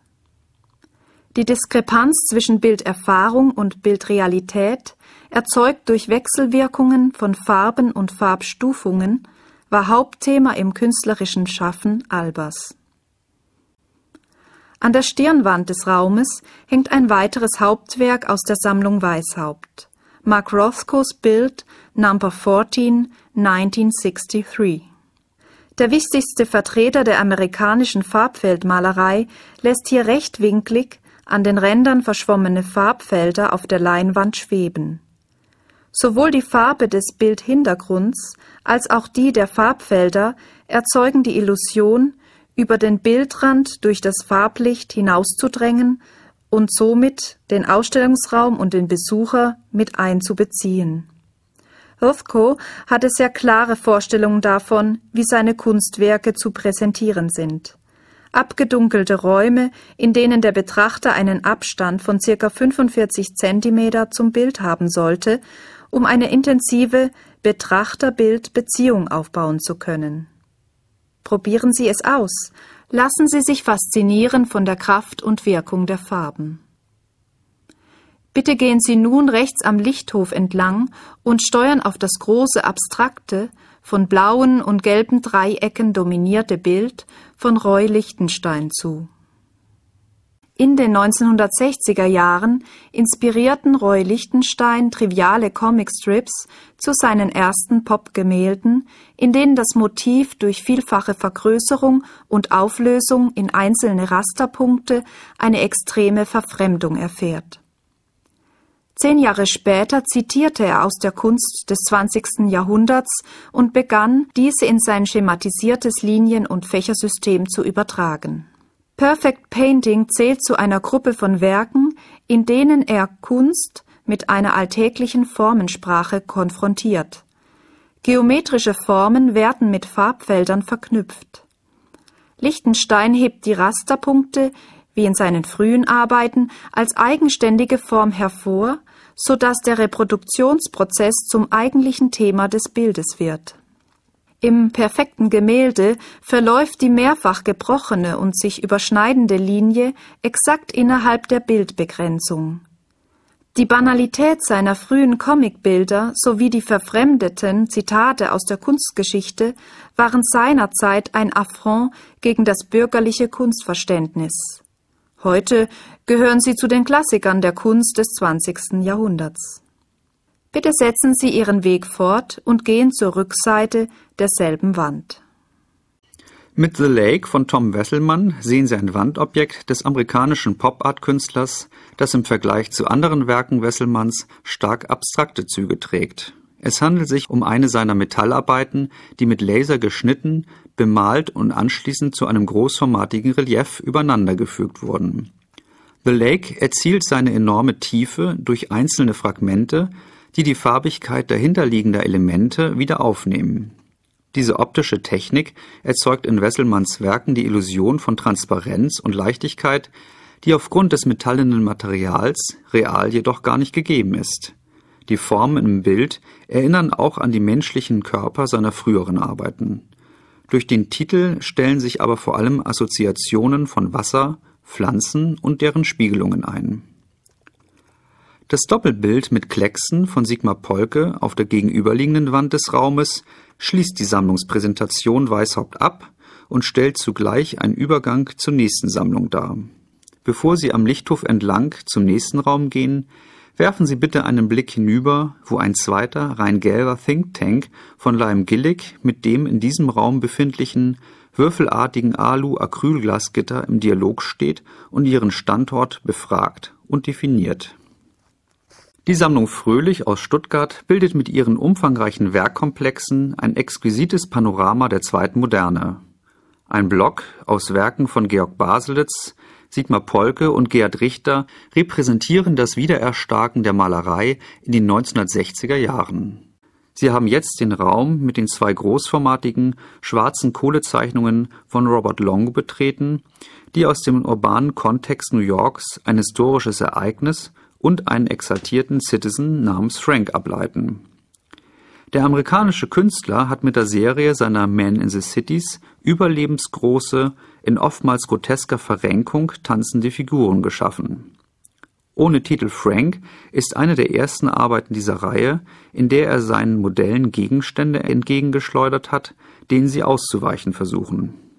Die Diskrepanz zwischen Bilderfahrung und Bildrealität, erzeugt durch Wechselwirkungen von Farben und Farbstufungen, war Hauptthema im künstlerischen Schaffen Albers. An der Stirnwand des Raumes hängt ein weiteres Hauptwerk aus der Sammlung Weishaupt, Mark Rothkos Bild Number 14, 1963. Der wichtigste Vertreter der amerikanischen Farbfeldmalerei lässt hier rechtwinklig an den Rändern verschwommene Farbfelder auf der Leinwand schweben. Sowohl die Farbe des Bildhintergrunds als auch die der Farbfelder erzeugen die Illusion, über den Bildrand durch das Farblicht hinauszudrängen und somit den Ausstellungsraum und den Besucher mit einzubeziehen. Rothko hatte sehr klare Vorstellungen davon, wie seine Kunstwerke zu präsentieren sind. Abgedunkelte Räume, in denen der Betrachter einen Abstand von circa 45 Zentimeter zum Bild haben sollte um eine intensive Betrachter-Bild-Beziehung aufbauen zu können. Probieren Sie es aus. Lassen Sie sich faszinieren von der Kraft und Wirkung der Farben. Bitte gehen Sie nun rechts am Lichthof entlang und steuern auf das große abstrakte, von blauen und gelben Dreiecken dominierte Bild von Roy Lichtenstein zu. In den 1960er Jahren inspirierten Roy Lichtenstein triviale Comicstrips zu seinen ersten Popgemälden, in denen das Motiv durch vielfache Vergrößerung und Auflösung in einzelne Rasterpunkte eine extreme Verfremdung erfährt. Zehn Jahre später zitierte er aus der Kunst des 20. Jahrhunderts und begann, diese in sein schematisiertes Linien- und Fächersystem zu übertragen. Perfect Painting zählt zu einer Gruppe von Werken, in denen er Kunst mit einer alltäglichen Formensprache konfrontiert. Geometrische Formen werden mit Farbfeldern verknüpft. Lichtenstein hebt die Rasterpunkte, wie in seinen frühen Arbeiten, als eigenständige Form hervor, so dass der Reproduktionsprozess zum eigentlichen Thema des Bildes wird. Im perfekten Gemälde verläuft die mehrfach gebrochene und sich überschneidende Linie exakt innerhalb der Bildbegrenzung. Die Banalität seiner frühen Comicbilder sowie die verfremdeten Zitate aus der Kunstgeschichte waren seinerzeit ein Affront gegen das bürgerliche Kunstverständnis. Heute gehören sie zu den Klassikern der Kunst des 20. Jahrhunderts. Bitte setzen Sie Ihren Weg fort und gehen zur Rückseite derselben Wand. Mit The Lake von Tom Wesselmann sehen Sie ein Wandobjekt des amerikanischen Pop-Art-Künstlers, das im Vergleich zu anderen Werken Wesselmanns stark abstrakte Züge trägt. Es handelt sich um eine seiner Metallarbeiten, die mit Laser geschnitten, bemalt und anschließend zu einem großformatigen Relief übereinandergefügt wurden. The Lake erzielt seine enorme Tiefe durch einzelne Fragmente, die die Farbigkeit dahinterliegender Elemente wieder aufnehmen. Diese optische Technik erzeugt in Wesselmanns Werken die Illusion von Transparenz und Leichtigkeit, die aufgrund des metallenen Materials real jedoch gar nicht gegeben ist. Die Formen im Bild erinnern auch an die menschlichen Körper seiner früheren Arbeiten. Durch den Titel stellen sich aber vor allem Assoziationen von Wasser, Pflanzen und deren Spiegelungen ein. Das Doppelbild mit Klecksen von Sigmar Polke auf der gegenüberliegenden Wand des Raumes schließt die Sammlungspräsentation Weishaupt ab und stellt zugleich einen Übergang zur nächsten Sammlung dar. Bevor Sie am Lichthof entlang zum nächsten Raum gehen, werfen Sie bitte einen Blick hinüber, wo ein zweiter, rein gelber Think Tank von Lime Gillig mit dem in diesem Raum befindlichen würfelartigen Alu-Acrylglasgitter im Dialog steht und ihren Standort befragt und definiert. Die Sammlung Fröhlich aus Stuttgart bildet mit ihren umfangreichen Werkkomplexen ein exquisites Panorama der zweiten Moderne. Ein Block aus Werken von Georg Baselitz, Sigmar Polke und Gerhard Richter repräsentieren das Wiedererstarken der Malerei in den 1960er Jahren. Sie haben jetzt den Raum mit den zwei großformatigen schwarzen Kohlezeichnungen von Robert Long betreten, die aus dem urbanen Kontext New Yorks ein historisches Ereignis und einen exaltierten Citizen namens Frank ableiten. Der amerikanische Künstler hat mit der Serie seiner Men in the Cities überlebensgroße, in oftmals grotesker Verrenkung tanzende Figuren geschaffen. Ohne Titel Frank ist eine der ersten Arbeiten dieser Reihe, in der er seinen Modellen Gegenstände entgegengeschleudert hat, denen sie auszuweichen versuchen.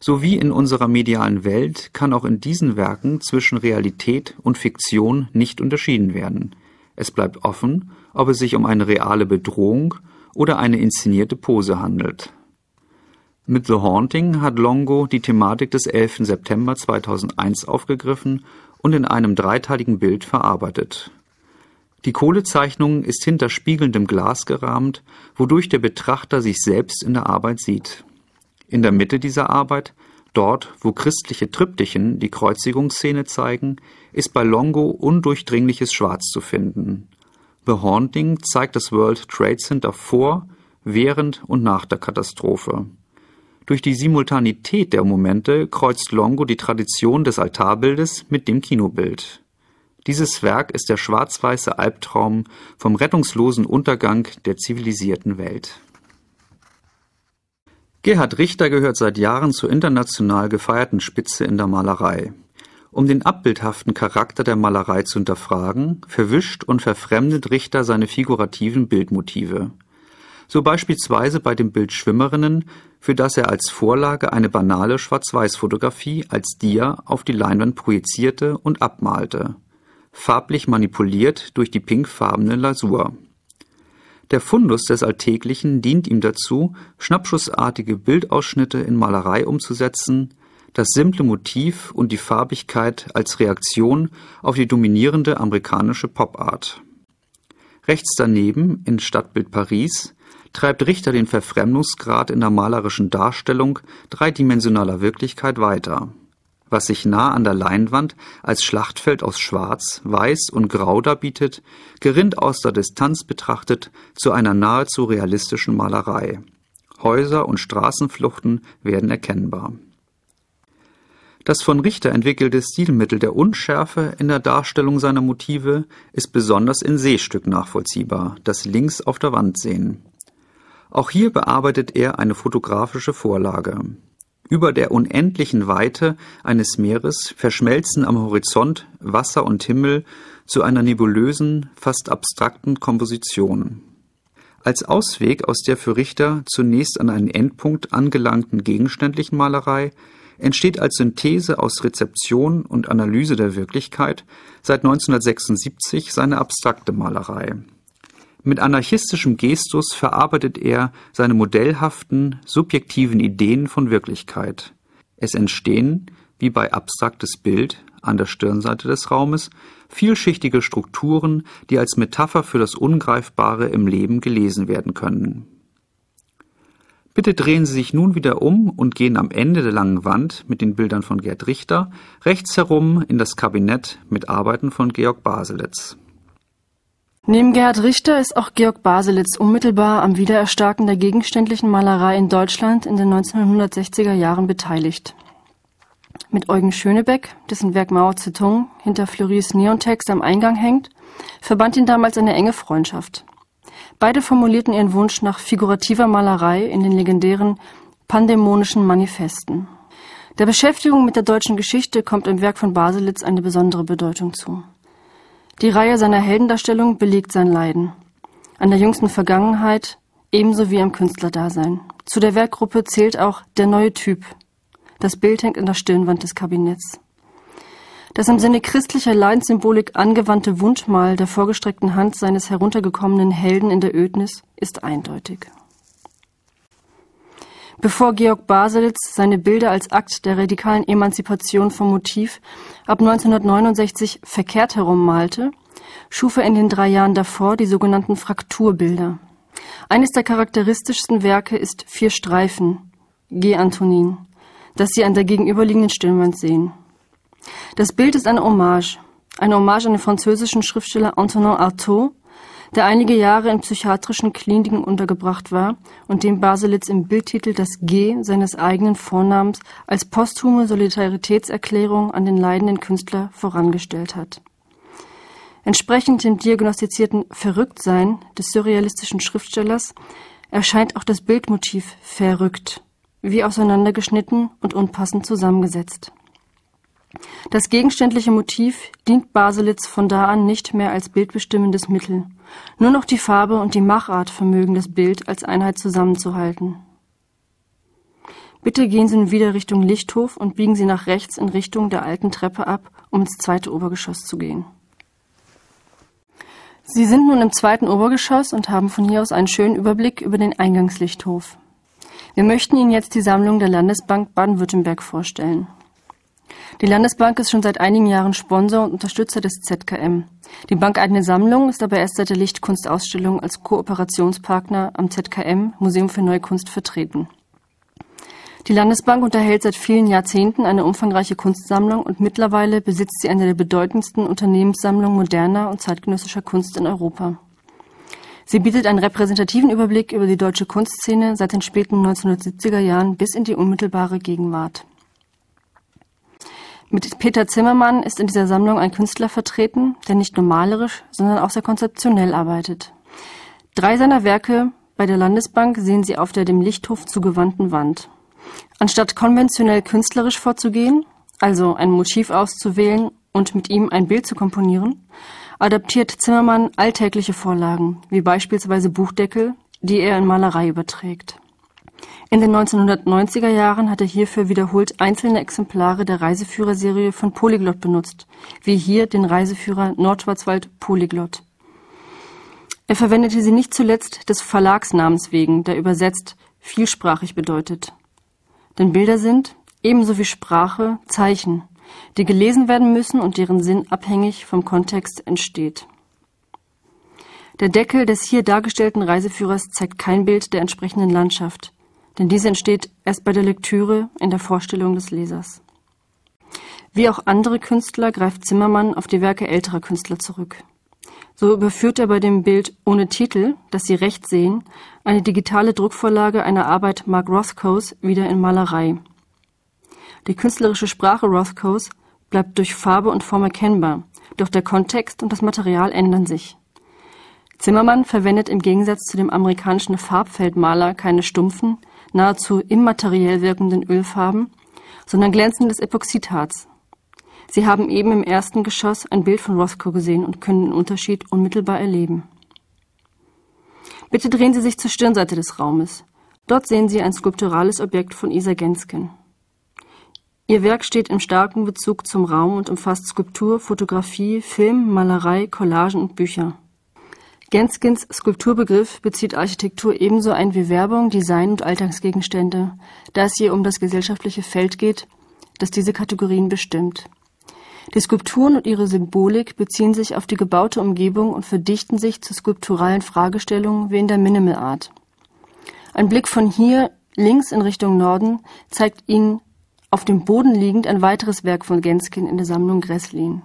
So wie in unserer medialen Welt kann auch in diesen Werken zwischen Realität und Fiktion nicht unterschieden werden. Es bleibt offen, ob es sich um eine reale Bedrohung oder eine inszenierte Pose handelt. Mit The Haunting hat Longo die Thematik des 11. September 2001 aufgegriffen und in einem dreiteiligen Bild verarbeitet. Die Kohlezeichnung ist hinter spiegelndem Glas gerahmt, wodurch der Betrachter sich selbst in der Arbeit sieht. In der Mitte dieser Arbeit, dort wo christliche Triptychen die Kreuzigungsszene zeigen, ist bei Longo undurchdringliches Schwarz zu finden. The Haunting zeigt das World Trade Center vor, während und nach der Katastrophe. Durch die Simultanität der Momente kreuzt Longo die Tradition des Altarbildes mit dem Kinobild. Dieses Werk ist der schwarz-weiße Albtraum vom rettungslosen Untergang der zivilisierten Welt. Gerhard Richter gehört seit Jahren zur international gefeierten Spitze in der Malerei. Um den abbildhaften Charakter der Malerei zu hinterfragen, verwischt und verfremdet Richter seine figurativen Bildmotive. So beispielsweise bei dem Bild Schwimmerinnen, für das er als Vorlage eine banale Schwarz-Weiß-Fotografie als Dia auf die Leinwand projizierte und abmalte, farblich manipuliert durch die pinkfarbene Lasur. Der Fundus des Alltäglichen dient ihm dazu, schnappschussartige Bildausschnitte in Malerei umzusetzen, das simple Motiv und die Farbigkeit als Reaktion auf die dominierende amerikanische Pop-Art. Rechts daneben, in Stadtbild Paris, treibt Richter den Verfremdungsgrad in der malerischen Darstellung dreidimensionaler Wirklichkeit weiter. Was sich nah an der Leinwand als Schlachtfeld aus Schwarz, Weiß und Grau darbietet, gerinnt aus der Distanz betrachtet zu einer nahezu realistischen Malerei. Häuser und Straßenfluchten werden erkennbar. Das von Richter entwickelte Stilmittel der Unschärfe in der Darstellung seiner Motive ist besonders in Seestück nachvollziehbar, das links auf der Wand sehen. Auch hier bearbeitet er eine fotografische Vorlage. Über der unendlichen Weite eines Meeres verschmelzen am Horizont Wasser und Himmel zu einer nebulösen, fast abstrakten Komposition. Als Ausweg aus der für Richter zunächst an einen Endpunkt angelangten gegenständlichen Malerei entsteht als Synthese aus Rezeption und Analyse der Wirklichkeit seit 1976 seine abstrakte Malerei. Mit anarchistischem Gestus verarbeitet er seine modellhaften, subjektiven Ideen von Wirklichkeit. Es entstehen, wie bei abstraktes Bild an der Stirnseite des Raumes, vielschichtige Strukturen, die als Metapher für das Ungreifbare im Leben gelesen werden können. Bitte drehen Sie sich nun wieder um und gehen am Ende der langen Wand mit den Bildern von Gerd Richter rechts herum in das Kabinett mit Arbeiten von Georg Baselitz. Neben Gerhard Richter ist auch Georg Baselitz unmittelbar am Wiedererstarken der gegenständlichen Malerei in Deutschland in den 1960er Jahren beteiligt. Mit Eugen Schönebeck, dessen Werk Mao Zedong hinter Fleury's Neontext am Eingang hängt, verband ihn damals eine enge Freundschaft. Beide formulierten ihren Wunsch nach figurativer Malerei in den legendären Pandemonischen Manifesten. Der Beschäftigung mit der deutschen Geschichte kommt im Werk von Baselitz eine besondere Bedeutung zu. Die Reihe seiner Heldendarstellung belegt sein Leiden. An der jüngsten Vergangenheit ebenso wie am Künstlerdasein. Zu der Werkgruppe zählt auch der neue Typ. Das Bild hängt an der Stirnwand des Kabinetts. Das im Sinne christlicher Leidenssymbolik angewandte Wundmal der vorgestreckten Hand seines heruntergekommenen Helden in der Ödnis ist eindeutig. Bevor Georg Baselitz seine Bilder als Akt der radikalen Emanzipation vom Motiv ab 1969 verkehrt herum malte, schuf er in den drei Jahren davor die sogenannten Frakturbilder. Eines der charakteristischsten Werke ist Vier Streifen, G. Antonin, das Sie an der gegenüberliegenden Stirnwand sehen. Das Bild ist eine Hommage, eine Hommage an den französischen Schriftsteller Antonin Artaud, der einige Jahre in psychiatrischen Kliniken untergebracht war und dem Baselitz im Bildtitel das G seines eigenen Vornamens als posthume Solidaritätserklärung an den leidenden Künstler vorangestellt hat. Entsprechend dem diagnostizierten Verrücktsein des surrealistischen Schriftstellers erscheint auch das Bildmotiv verrückt, wie auseinandergeschnitten und unpassend zusammengesetzt. Das gegenständliche Motiv dient Baselitz von da an nicht mehr als bildbestimmendes Mittel. Nur noch die Farbe und die Machart vermögen das Bild als Einheit zusammenzuhalten. Bitte gehen Sie nun wieder Richtung Lichthof und biegen Sie nach rechts in Richtung der alten Treppe ab, um ins zweite Obergeschoss zu gehen. Sie sind nun im zweiten Obergeschoss und haben von hier aus einen schönen Überblick über den Eingangslichthof. Wir möchten Ihnen jetzt die Sammlung der Landesbank Baden-Württemberg vorstellen. Die Landesbank ist schon seit einigen Jahren Sponsor und Unterstützer des ZKM. Die bankeigene Sammlung ist aber erst seit der Lichtkunstausstellung als Kooperationspartner am ZKM Museum für Neue Kunst vertreten. Die Landesbank unterhält seit vielen Jahrzehnten eine umfangreiche Kunstsammlung und mittlerweile besitzt sie eine der bedeutendsten Unternehmenssammlungen moderner und zeitgenössischer Kunst in Europa. Sie bietet einen repräsentativen Überblick über die deutsche Kunstszene seit den späten 1970er Jahren bis in die unmittelbare Gegenwart. Mit Peter Zimmermann ist in dieser Sammlung ein Künstler vertreten, der nicht nur malerisch, sondern auch sehr konzeptionell arbeitet. Drei seiner Werke bei der Landesbank sehen Sie auf der dem Lichthof zugewandten Wand. Anstatt konventionell künstlerisch vorzugehen, also ein Motiv auszuwählen und mit ihm ein Bild zu komponieren, adaptiert Zimmermann alltägliche Vorlagen, wie beispielsweise Buchdeckel, die er in Malerei überträgt. In den 1990er Jahren hat er hierfür wiederholt einzelne Exemplare der Reiseführerserie von Polyglot benutzt, wie hier den Reiseführer Nordschwarzwald Polyglot. Er verwendete sie nicht zuletzt des Verlagsnamens wegen, der übersetzt vielsprachig bedeutet. Denn Bilder sind, ebenso wie Sprache Zeichen, die gelesen werden müssen und deren Sinn abhängig vom Kontext entsteht. Der Deckel des hier dargestellten Reiseführers zeigt kein Bild der entsprechenden Landschaft, denn diese entsteht erst bei der Lektüre in der Vorstellung des Lesers. Wie auch andere Künstler greift Zimmermann auf die Werke älterer Künstler zurück. So überführt er bei dem Bild ohne Titel, das Sie rechts sehen, eine digitale Druckvorlage einer Arbeit Mark Rothkos wieder in Malerei. Die künstlerische Sprache Rothkos bleibt durch Farbe und Form erkennbar, doch der Kontext und das Material ändern sich. Zimmermann verwendet im Gegensatz zu dem amerikanischen Farbfeldmaler keine stumpfen, nahezu immateriell wirkenden Ölfarben, sondern glänzendes Epoxidharz, Sie haben eben im ersten Geschoss ein Bild von Rothko gesehen und können den Unterschied unmittelbar erleben. Bitte drehen Sie sich zur Stirnseite des Raumes. Dort sehen Sie ein skulpturales Objekt von Isa Gensken. Ihr Werk steht im starken Bezug zum Raum und umfasst Skulptur, Fotografie, Film, Malerei, Collagen und Bücher. Genskens Skulpturbegriff bezieht Architektur ebenso ein wie Werbung, Design und Alltagsgegenstände, da es hier um das gesellschaftliche Feld geht, das diese Kategorien bestimmt. Die Skulpturen und ihre Symbolik beziehen sich auf die gebaute Umgebung und verdichten sich zu skulpturalen Fragestellungen wie in der Minimal Art. Ein Blick von hier links in Richtung Norden zeigt Ihnen auf dem Boden liegend ein weiteres Werk von Genskin in der Sammlung Gresslin.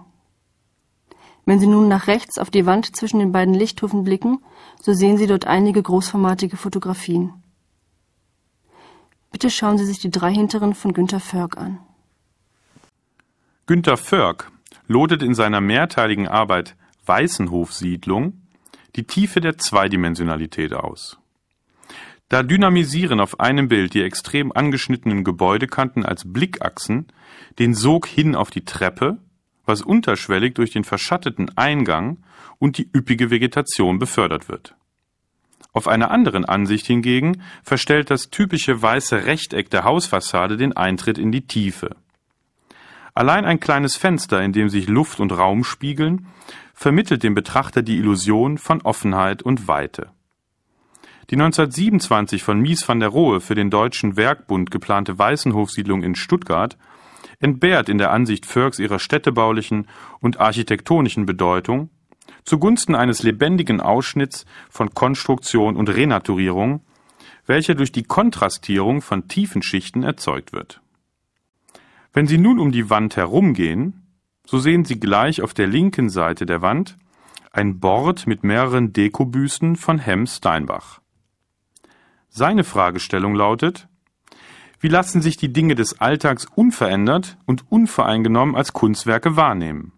Wenn Sie nun nach rechts auf die Wand zwischen den beiden Lichthufen blicken, so sehen Sie dort einige großformatige Fotografien. Bitte schauen Sie sich die drei hinteren von Günter Förg an. Günter Förg lotet in seiner mehrteiligen Arbeit Weißenhofsiedlung die Tiefe der Zweidimensionalität aus. Da dynamisieren auf einem Bild die extrem angeschnittenen Gebäudekanten als Blickachsen den Sog hin auf die Treppe, was unterschwellig durch den verschatteten Eingang und die üppige Vegetation befördert wird. Auf einer anderen Ansicht hingegen verstellt das typische weiße Rechteck der Hausfassade den Eintritt in die Tiefe. Allein ein kleines Fenster, in dem sich Luft und Raum spiegeln, vermittelt dem Betrachter die Illusion von Offenheit und Weite. Die 1927 von Mies van der Rohe für den Deutschen Werkbund geplante Weißenhofsiedlung in Stuttgart entbehrt in der Ansicht Förgs ihrer städtebaulichen und architektonischen Bedeutung zugunsten eines lebendigen Ausschnitts von Konstruktion und Renaturierung, welcher durch die Kontrastierung von tiefen Schichten erzeugt wird wenn Sie nun um die Wand herumgehen, so sehen Sie gleich auf der linken Seite der Wand ein Bord mit mehreren Dekobüsten von Hemm Steinbach. Seine Fragestellung lautet, wie lassen sich die Dinge des Alltags unverändert und unvoreingenommen als Kunstwerke wahrnehmen?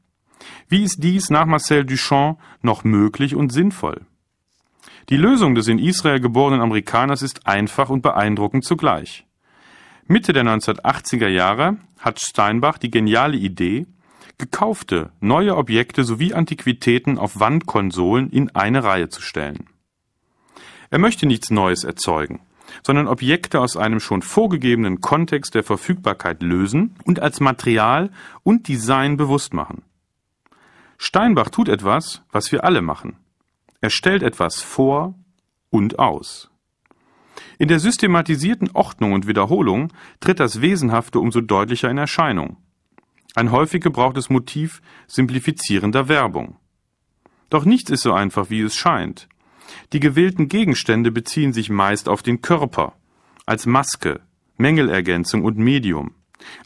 Wie ist dies nach Marcel Duchamp noch möglich und sinnvoll? Die Lösung des in Israel geborenen Amerikaners ist einfach und beeindruckend zugleich. Mitte der 1980er Jahre hat Steinbach die geniale Idee, gekaufte neue Objekte sowie Antiquitäten auf Wandkonsolen in eine Reihe zu stellen. Er möchte nichts Neues erzeugen, sondern Objekte aus einem schon vorgegebenen Kontext der Verfügbarkeit lösen und als Material und Design bewusst machen. Steinbach tut etwas, was wir alle machen. Er stellt etwas vor und aus. In der systematisierten Ordnung und Wiederholung tritt das Wesenhafte umso deutlicher in Erscheinung. Ein häufig gebrauchtes Motiv simplifizierender Werbung. Doch nichts ist so einfach, wie es scheint. Die gewählten Gegenstände beziehen sich meist auf den Körper, als Maske, Mängelergänzung und Medium,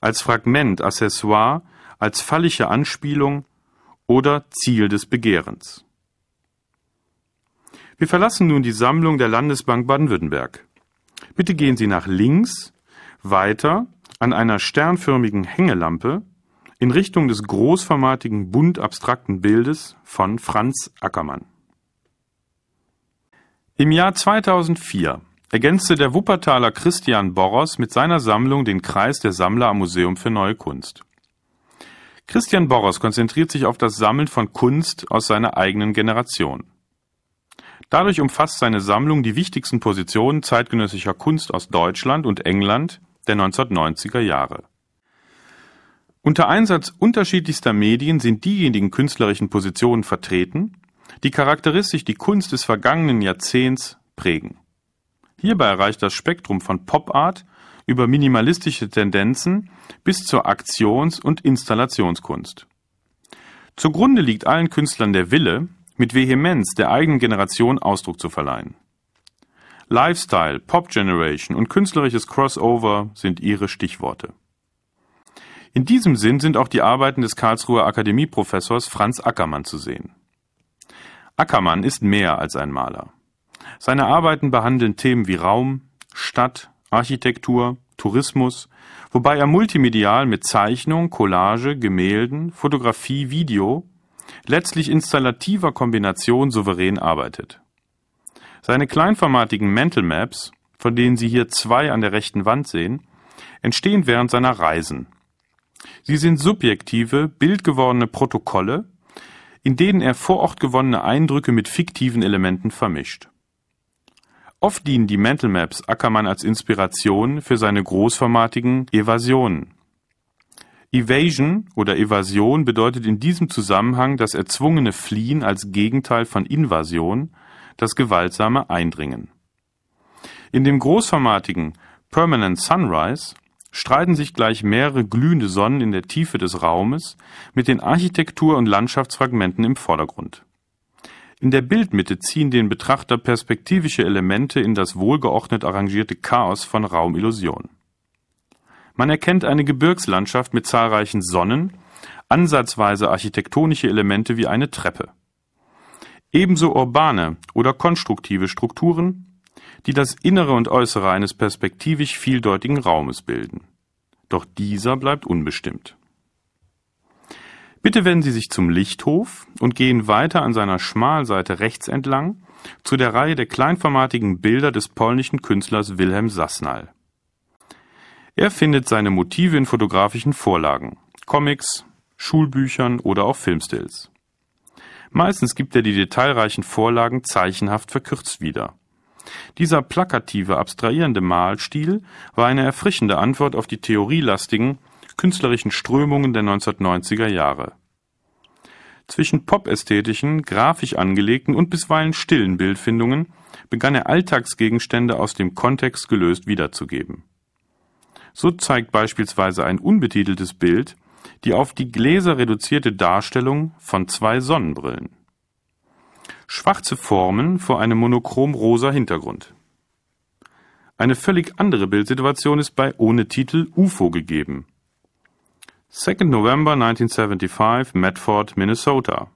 als Fragment, Accessoire, als fallische Anspielung oder Ziel des Begehrens. Wir verlassen nun die Sammlung der Landesbank Baden-Württemberg. Bitte gehen Sie nach links weiter an einer sternförmigen Hängelampe in Richtung des großformatigen bunt abstrakten Bildes von Franz Ackermann. Im Jahr 2004 ergänzte der Wuppertaler Christian Boros mit seiner Sammlung den Kreis der Sammler am Museum für Neue Kunst. Christian Boros konzentriert sich auf das Sammeln von Kunst aus seiner eigenen Generation. Dadurch umfasst seine Sammlung die wichtigsten Positionen zeitgenössischer Kunst aus Deutschland und England der 1990er Jahre. Unter Einsatz unterschiedlichster Medien sind diejenigen künstlerischen Positionen vertreten, die charakteristisch die Kunst des vergangenen Jahrzehnts prägen. Hierbei erreicht das Spektrum von Pop Art über minimalistische Tendenzen bis zur Aktions- und Installationskunst. Zugrunde liegt allen Künstlern der Wille, mit Vehemenz der eigenen Generation Ausdruck zu verleihen. Lifestyle, Pop Generation und künstlerisches Crossover sind ihre Stichworte. In diesem Sinn sind auch die Arbeiten des Karlsruher Akademieprofessors Franz Ackermann zu sehen. Ackermann ist mehr als ein Maler. Seine Arbeiten behandeln Themen wie Raum, Stadt, Architektur, Tourismus, wobei er multimedial mit Zeichnung, Collage, Gemälden, Fotografie, Video, letztlich installativer Kombination souverän arbeitet. Seine kleinformatigen Mental Maps, von denen Sie hier zwei an der rechten Wand sehen, entstehen während seiner Reisen. Sie sind subjektive, bildgewordene Protokolle, in denen er vor Ort gewonnene Eindrücke mit fiktiven Elementen vermischt. Oft dienen die Mental Maps Ackermann als Inspiration für seine großformatigen Evasionen. Evasion oder Evasion bedeutet in diesem Zusammenhang das erzwungene Fliehen als Gegenteil von Invasion, das gewaltsame Eindringen. In dem großformatigen Permanent Sunrise streiten sich gleich mehrere glühende Sonnen in der Tiefe des Raumes mit den Architektur- und Landschaftsfragmenten im Vordergrund. In der Bildmitte ziehen den Betrachter perspektivische Elemente in das wohlgeordnet arrangierte Chaos von Raumillusion. Man erkennt eine Gebirgslandschaft mit zahlreichen Sonnen, ansatzweise architektonische Elemente wie eine Treppe. Ebenso urbane oder konstruktive Strukturen, die das Innere und Äußere eines perspektivisch vieldeutigen Raumes bilden. Doch dieser bleibt unbestimmt. Bitte wenden Sie sich zum Lichthof und gehen weiter an seiner Schmalseite rechts entlang zu der Reihe der kleinformatigen Bilder des polnischen Künstlers Wilhelm Sassnal. Er findet seine Motive in fotografischen Vorlagen, Comics, Schulbüchern oder auch Filmstills. Meistens gibt er die detailreichen Vorlagen zeichenhaft verkürzt wieder. Dieser plakative, abstrahierende Malstil war eine erfrischende Antwort auf die theorielastigen, künstlerischen Strömungen der 1990er Jahre. Zwischen pop-ästhetischen, grafisch angelegten und bisweilen stillen Bildfindungen begann er Alltagsgegenstände aus dem Kontext gelöst wiederzugeben. So zeigt beispielsweise ein unbetiteltes Bild die auf die Gläser reduzierte Darstellung von zwei Sonnenbrillen. Schwarze Formen vor einem monochrom-rosa Hintergrund. Eine völlig andere Bildsituation ist bei ohne Titel UFO gegeben. 2. November 1975, Medford, Minnesota.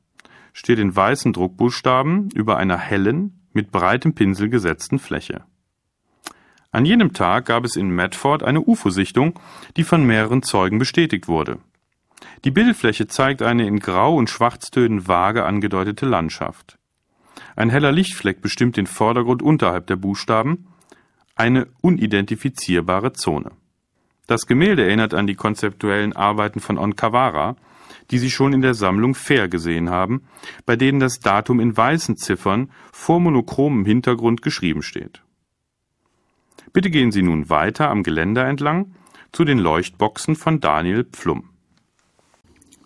Steht in weißen Druckbuchstaben über einer hellen, mit breitem Pinsel gesetzten Fläche. An jenem Tag gab es in Medford eine UFO-Sichtung, die von mehreren Zeugen bestätigt wurde. Die Bildfläche zeigt eine in Grau- und Schwarztönen vage angedeutete Landschaft. Ein heller Lichtfleck bestimmt den Vordergrund unterhalb der Buchstaben, eine unidentifizierbare Zone. Das Gemälde erinnert an die konzeptuellen Arbeiten von Onkawara, die Sie schon in der Sammlung Fair gesehen haben, bei denen das Datum in weißen Ziffern vor monochromem Hintergrund geschrieben steht. Bitte gehen Sie nun weiter am Geländer entlang zu den Leuchtboxen von Daniel Pflum.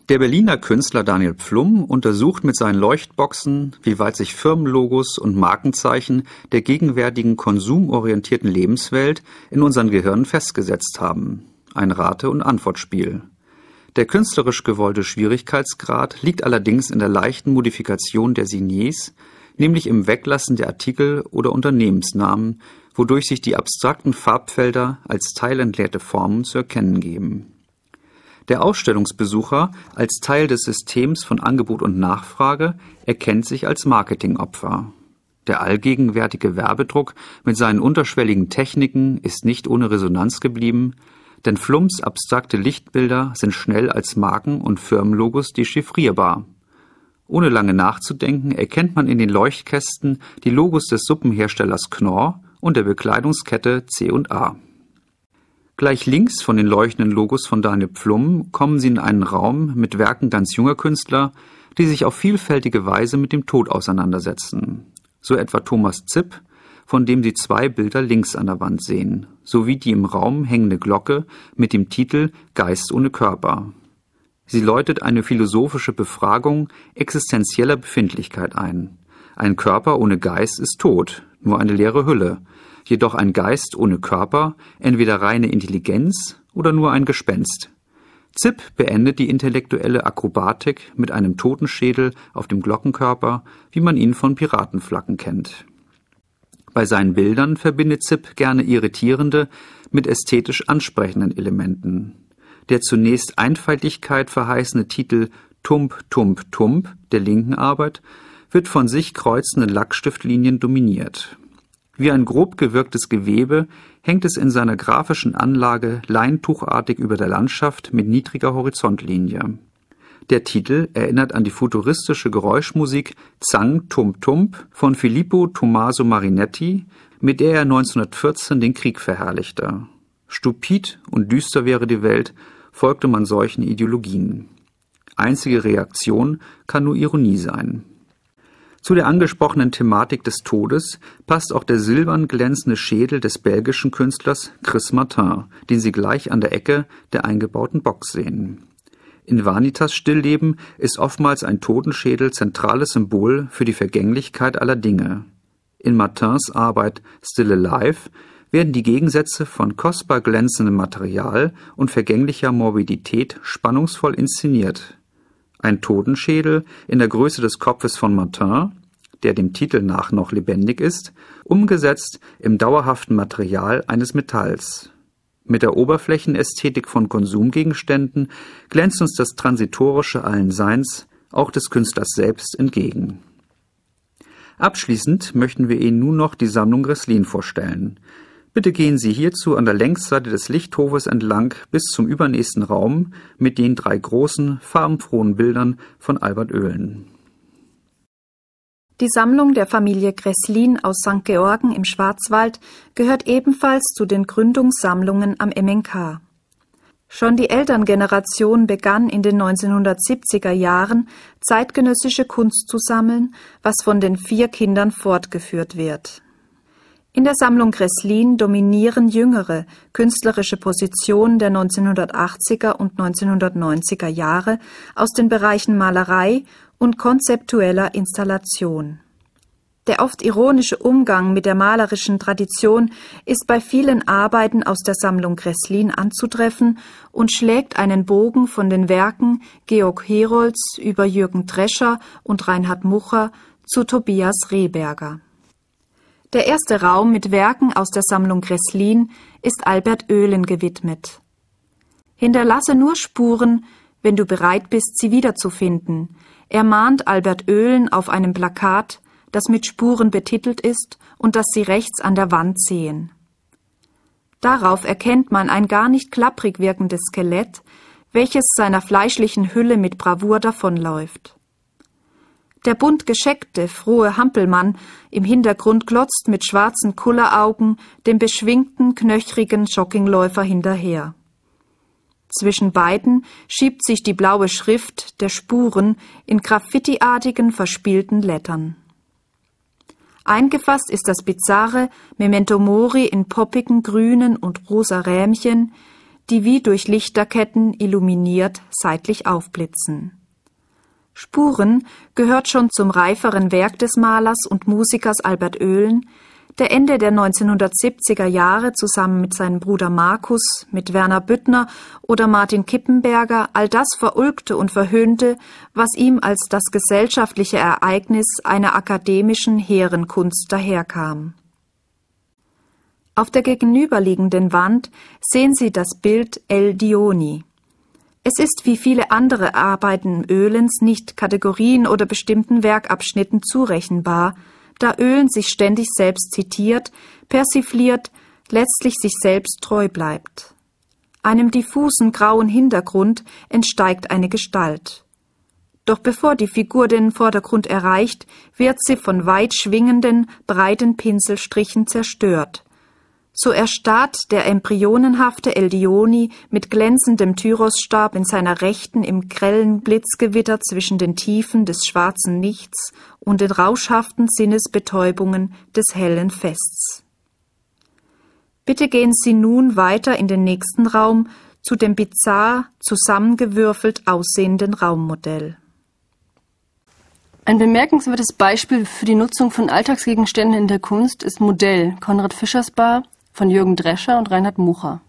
Der Berliner Künstler Daniel Pflum untersucht mit seinen Leuchtboxen, wie weit sich Firmenlogos und Markenzeichen der gegenwärtigen konsumorientierten Lebenswelt in unseren Gehirnen festgesetzt haben. Ein Rate- und Antwortspiel. Der künstlerisch gewollte Schwierigkeitsgrad liegt allerdings in der leichten Modifikation der Signiers, nämlich im Weglassen der Artikel oder Unternehmensnamen, wodurch sich die abstrakten Farbfelder als teilentleerte Formen zu erkennen geben. Der Ausstellungsbesucher als Teil des Systems von Angebot und Nachfrage erkennt sich als Marketingopfer. Der allgegenwärtige Werbedruck mit seinen unterschwelligen Techniken ist nicht ohne Resonanz geblieben, denn Flums abstrakte Lichtbilder sind schnell als Marken- und Firmenlogos dechiffrierbar. Ohne lange nachzudenken erkennt man in den Leuchtkästen die Logos des Suppenherstellers Knorr und der Bekleidungskette C&A. Gleich links von den leuchtenden Logos von Daniel Pflum kommen Sie in einen Raum mit Werken ganz junger Künstler, die sich auf vielfältige Weise mit dem Tod auseinandersetzen. So etwa Thomas Zipp, von dem Sie zwei Bilder links an der Wand sehen, sowie die im Raum hängende Glocke mit dem Titel Geist ohne Körper. Sie läutet eine philosophische Befragung existenzieller Befindlichkeit ein. Ein Körper ohne Geist ist tot, nur eine leere Hülle, jedoch ein Geist ohne Körper, entweder reine Intelligenz oder nur ein Gespenst. Zipp beendet die intellektuelle Akrobatik mit einem Totenschädel auf dem Glockenkörper, wie man ihn von Piratenflaggen kennt. Bei seinen Bildern verbindet Zipp gerne irritierende mit ästhetisch ansprechenden Elementen. Der zunächst Einfaltigkeit verheißene Titel Tump Tump Tump der linken Arbeit wird von sich kreuzenden Lackstiftlinien dominiert. Wie ein grob gewirktes Gewebe hängt es in seiner grafischen Anlage leintuchartig über der Landschaft mit niedriger Horizontlinie. Der Titel erinnert an die futuristische Geräuschmusik Zang Tump Tump von Filippo Tommaso Marinetti, mit der er 1914 den Krieg verherrlichte. Stupid und düster wäre die Welt, folgte man solchen Ideologien. Einzige Reaktion kann nur Ironie sein. Zu der angesprochenen Thematik des Todes passt auch der silbern glänzende Schädel des belgischen Künstlers Chris Martin, den Sie gleich an der Ecke der eingebauten Box sehen. In Vanitas Stillleben ist oftmals ein Totenschädel zentrales Symbol für die Vergänglichkeit aller Dinge. In Martins Arbeit Still Alive werden die Gegensätze von kostbar glänzendem Material und vergänglicher Morbidität spannungsvoll inszeniert ein Totenschädel in der Größe des Kopfes von Martin, der dem Titel nach noch lebendig ist, umgesetzt im dauerhaften Material eines Metalls. Mit der Oberflächenästhetik von Konsumgegenständen glänzt uns das Transitorische allen Seins, auch des Künstlers selbst, entgegen. Abschließend möchten wir Ihnen nun noch die Sammlung Gresslin vorstellen. Bitte gehen Sie hierzu an der Längsseite des Lichthofes entlang bis zum übernächsten Raum mit den drei großen, farbenfrohen Bildern von Albert Oehlen. Die Sammlung der Familie Gresslin aus St. Georgen im Schwarzwald gehört ebenfalls zu den Gründungssammlungen am MNK. Schon die Elterngeneration begann in den 1970er Jahren zeitgenössische Kunst zu sammeln, was von den vier Kindern fortgeführt wird. In der Sammlung Gresslin dominieren jüngere künstlerische Positionen der 1980er und 1990er Jahre aus den Bereichen Malerei und konzeptueller Installation. Der oft ironische Umgang mit der malerischen Tradition ist bei vielen Arbeiten aus der Sammlung Gresslin anzutreffen und schlägt einen Bogen von den Werken Georg Herolds über Jürgen Drescher und Reinhard Mucher zu Tobias Rehberger. Der erste Raum mit Werken aus der Sammlung Gresslin ist Albert Oehlen gewidmet. Hinterlasse nur Spuren, wenn du bereit bist, sie wiederzufinden, ermahnt Albert Oehlen auf einem Plakat, das mit Spuren betitelt ist und das Sie rechts an der Wand sehen. Darauf erkennt man ein gar nicht klapprig wirkendes Skelett, welches seiner fleischlichen Hülle mit Bravour davonläuft. Der bunt gescheckte, frohe Hampelmann im Hintergrund glotzt mit schwarzen Kulleraugen dem beschwingten, knöchrigen Joggingläufer hinterher. Zwischen beiden schiebt sich die blaue Schrift der Spuren in graffitiartigen, verspielten Lettern. Eingefasst ist das bizarre Memento Mori in poppigen grünen und rosa Rähmchen, die wie durch Lichterketten illuminiert seitlich aufblitzen. Spuren gehört schon zum reiferen Werk des Malers und Musikers Albert Oehlen, der Ende der 1970er Jahre zusammen mit seinem Bruder Markus, mit Werner Büttner oder Martin Kippenberger all das verulgte und verhöhnte, was ihm als das gesellschaftliche Ereignis einer akademischen hehren Kunst daherkam. Auf der gegenüberliegenden Wand sehen Sie das Bild El Dioni. Es ist wie viele andere Arbeiten Öhlens nicht Kategorien oder bestimmten Werkabschnitten zurechenbar, da Öhlen sich ständig selbst zitiert, persifliert, letztlich sich selbst treu bleibt. Einem diffusen grauen Hintergrund entsteigt eine Gestalt. Doch bevor die Figur den Vordergrund erreicht, wird sie von weit schwingenden, breiten Pinselstrichen zerstört. So erstarrt der embryonenhafte Eldioni mit glänzendem Tyrosstab in seiner Rechten im grellen Blitzgewitter zwischen den Tiefen des schwarzen Nichts und den rauschhaften Sinnesbetäubungen des hellen Fests. Bitte gehen Sie nun weiter in den nächsten Raum zu dem bizarr zusammengewürfelt aussehenden Raummodell. Ein bemerkenswertes Beispiel für die Nutzung von Alltagsgegenständen in der Kunst ist Modell Konrad Fischersbar von Jürgen Drescher und Reinhard Mucher.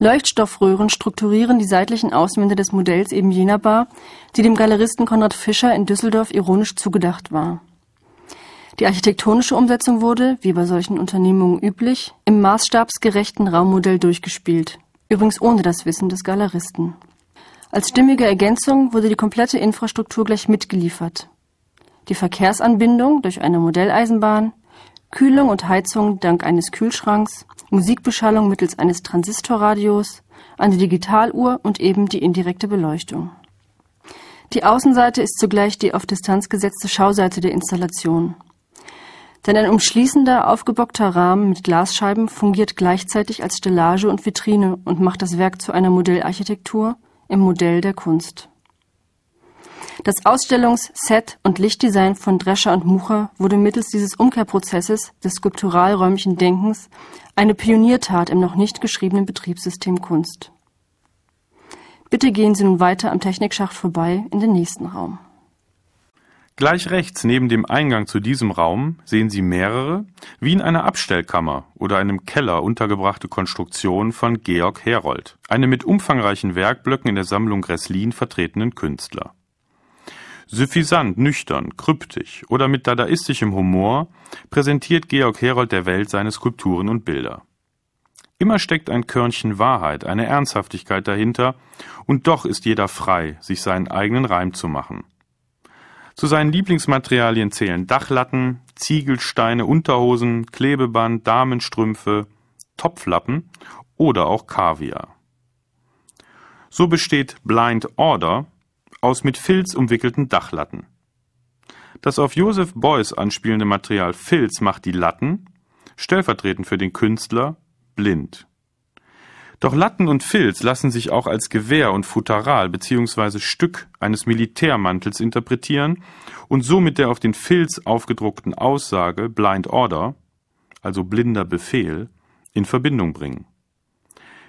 Leuchtstoffröhren strukturieren die seitlichen Außenwände des Modells eben jener Bar, die dem Galeristen Konrad Fischer in Düsseldorf ironisch zugedacht war. Die architektonische Umsetzung wurde, wie bei solchen Unternehmungen üblich, im maßstabsgerechten Raummodell durchgespielt, übrigens ohne das Wissen des Galeristen. Als stimmige Ergänzung wurde die komplette Infrastruktur gleich mitgeliefert. Die Verkehrsanbindung durch eine Modelleisenbahn, Kühlung und Heizung dank eines Kühlschranks, Musikbeschallung mittels eines Transistorradios, eine Digitaluhr und eben die indirekte Beleuchtung. Die Außenseite ist zugleich die auf Distanz gesetzte Schauseite der Installation. Denn ein umschließender, aufgebockter Rahmen mit Glasscheiben fungiert gleichzeitig als Stellage und Vitrine und macht das Werk zu einer Modellarchitektur, im Modell der Kunst. Das Ausstellungs-, Set- und Lichtdesign von Drescher und Mucher wurde mittels dieses Umkehrprozesses des skulpturalräumlichen Denkens eine Pioniertat im noch nicht geschriebenen Betriebssystem Kunst. Bitte gehen Sie nun weiter am Technikschacht vorbei in den nächsten Raum. Gleich rechts neben dem Eingang zu diesem Raum sehen Sie mehrere, wie in einer Abstellkammer oder einem Keller untergebrachte Konstruktionen von Georg Herold, einem mit umfangreichen Werkblöcken in der Sammlung Gresslin vertretenen Künstler. Suffisant, nüchtern, kryptisch oder mit dadaistischem Humor präsentiert Georg Herold der Welt seine Skulpturen und Bilder. Immer steckt ein Körnchen Wahrheit, eine Ernsthaftigkeit dahinter, und doch ist jeder frei, sich seinen eigenen Reim zu machen. Zu seinen Lieblingsmaterialien zählen Dachlatten, Ziegelsteine, Unterhosen, Klebeband, Damenstrümpfe, Topflappen oder auch Kaviar. So besteht Blind Order aus mit Filz umwickelten Dachlatten. Das auf Joseph Beuys anspielende Material Filz macht die Latten, stellvertretend für den Künstler, blind. Doch Latten und Filz lassen sich auch als Gewehr und Futteral bzw. Stück eines Militärmantels interpretieren und so mit der auf den Filz aufgedruckten Aussage Blind Order, also blinder Befehl, in Verbindung bringen.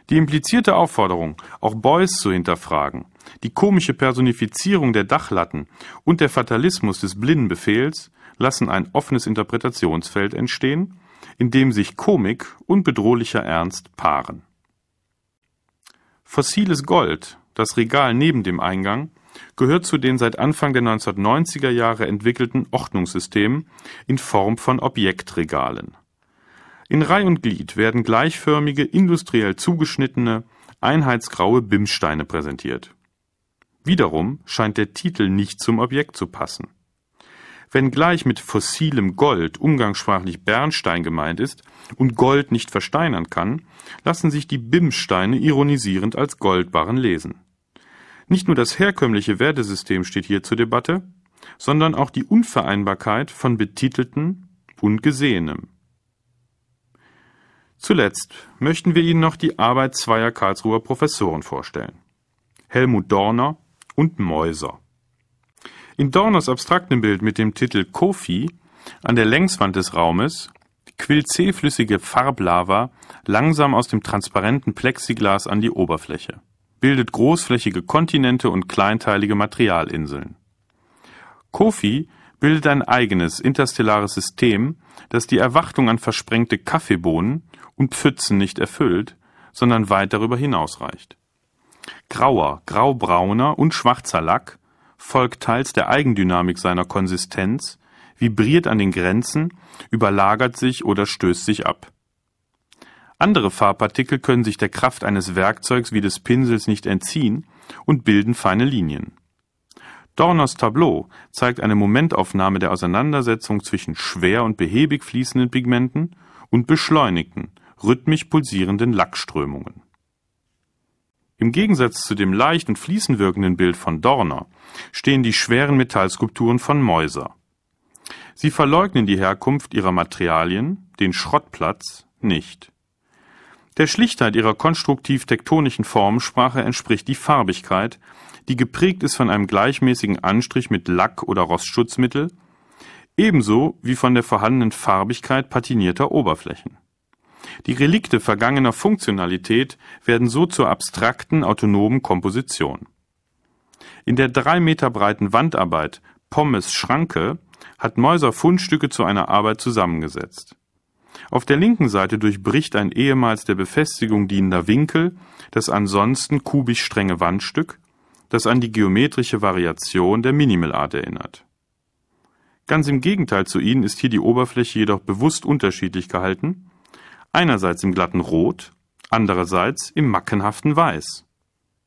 Die implizierte Aufforderung, auch Beuys zu hinterfragen, die komische Personifizierung der Dachlatten und der Fatalismus des blinden Befehls lassen ein offenes Interpretationsfeld entstehen, in dem sich Komik und bedrohlicher Ernst paaren. Fossiles Gold, das Regal neben dem Eingang, gehört zu den seit Anfang der 1990er Jahre entwickelten Ordnungssystemen in Form von Objektregalen. In Reih und Glied werden gleichförmige, industriell zugeschnittene, einheitsgraue Bimssteine präsentiert. Wiederum scheint der Titel nicht zum Objekt zu passen. Wenngleich mit fossilem Gold umgangssprachlich Bernstein gemeint ist und Gold nicht versteinern kann, lassen sich die BIM-Steine ironisierend als Goldbarren lesen. Nicht nur das herkömmliche Wertesystem steht hier zur Debatte, sondern auch die Unvereinbarkeit von Betitelten und Gesehenem. Zuletzt möchten wir Ihnen noch die Arbeit zweier Karlsruher Professoren vorstellen. Helmut Dorner und Mäuser. In Dorners abstraktem Bild mit dem Titel Kofi an der Längswand des Raumes quillt zähflüssige Farblava langsam aus dem transparenten Plexiglas an die Oberfläche, bildet großflächige Kontinente und kleinteilige Materialinseln. Kofi bildet ein eigenes interstellares System, das die Erwartung an versprengte Kaffeebohnen und Pfützen nicht erfüllt, sondern weit darüber hinausreicht. Grauer, graubrauner und schwarzer Lack folgt teils der Eigendynamik seiner Konsistenz, vibriert an den Grenzen, überlagert sich oder stößt sich ab. Andere Farbpartikel können sich der Kraft eines Werkzeugs wie des Pinsels nicht entziehen und bilden feine Linien. Dorners Tableau zeigt eine Momentaufnahme der Auseinandersetzung zwischen schwer und behäbig fließenden Pigmenten und beschleunigten, rhythmisch pulsierenden Lackströmungen. Im Gegensatz zu dem leicht und fließend wirkenden Bild von Dorner stehen die schweren Metallskulpturen von Mäuser. Sie verleugnen die Herkunft ihrer Materialien, den Schrottplatz, nicht. Der Schlichtheit ihrer konstruktiv-tektonischen Formensprache entspricht die Farbigkeit, die geprägt ist von einem gleichmäßigen Anstrich mit Lack oder Rostschutzmittel, ebenso wie von der vorhandenen Farbigkeit patinierter Oberflächen. Die Relikte vergangener Funktionalität werden so zur abstrakten, autonomen Komposition. In der drei Meter breiten Wandarbeit Pommes Schranke hat Meuser Fundstücke zu einer Arbeit zusammengesetzt. Auf der linken Seite durchbricht ein ehemals der Befestigung dienender Winkel das ansonsten kubisch strenge Wandstück, das an die geometrische Variation der Minimalart erinnert. Ganz im Gegenteil zu ihnen ist hier die Oberfläche jedoch bewusst unterschiedlich gehalten, einerseits im glatten Rot, andererseits im mackenhaften Weiß.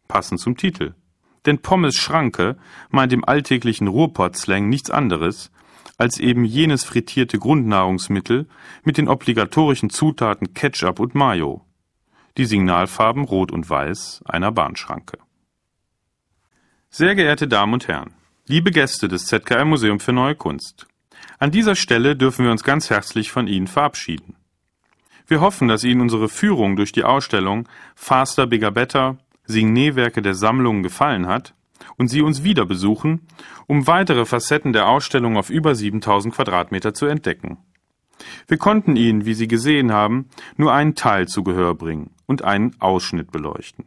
Passend zum Titel. Denn Pommes Schranke meint im alltäglichen Ruhrpott-Slang nichts anderes als eben jenes frittierte Grundnahrungsmittel mit den obligatorischen Zutaten Ketchup und Mayo. Die Signalfarben Rot und Weiß einer Bahnschranke. Sehr geehrte Damen und Herren, liebe Gäste des ZKR Museum für Neue Kunst, an dieser Stelle dürfen wir uns ganz herzlich von Ihnen verabschieden. Wir hoffen, dass Ihnen unsere Führung durch die Ausstellung Faster Bigger Better Signeewerke der Sammlung gefallen hat und Sie uns wieder besuchen, um weitere Facetten der Ausstellung auf über 7000 Quadratmeter zu entdecken. Wir konnten Ihnen, wie Sie gesehen haben, nur einen Teil zu Gehör bringen und einen Ausschnitt beleuchten.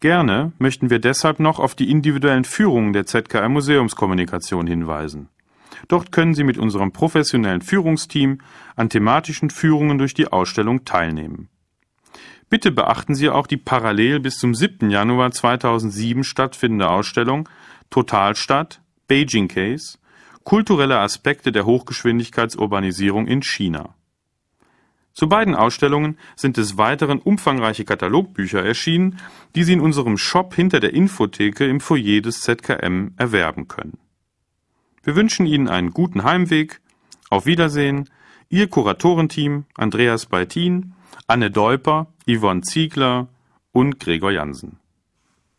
Gerne möchten wir deshalb noch auf die individuellen Führungen der ZKR Museumskommunikation hinweisen. Dort können Sie mit unserem professionellen Führungsteam an thematischen Führungen durch die Ausstellung teilnehmen. Bitte beachten Sie auch die parallel bis zum 7. Januar 2007 stattfindende Ausstellung Totalstadt Beijing Case Kulturelle Aspekte der Hochgeschwindigkeitsurbanisierung in China. Zu beiden Ausstellungen sind des Weiteren umfangreiche Katalogbücher erschienen, die Sie in unserem Shop hinter der Infotheke im Foyer des ZKM erwerben können. Wir wünschen Ihnen einen guten Heimweg. Auf Wiedersehen. Ihr Kuratorenteam Andreas Beitin Anne Deuper, Yvonne Ziegler und Gregor Jansen.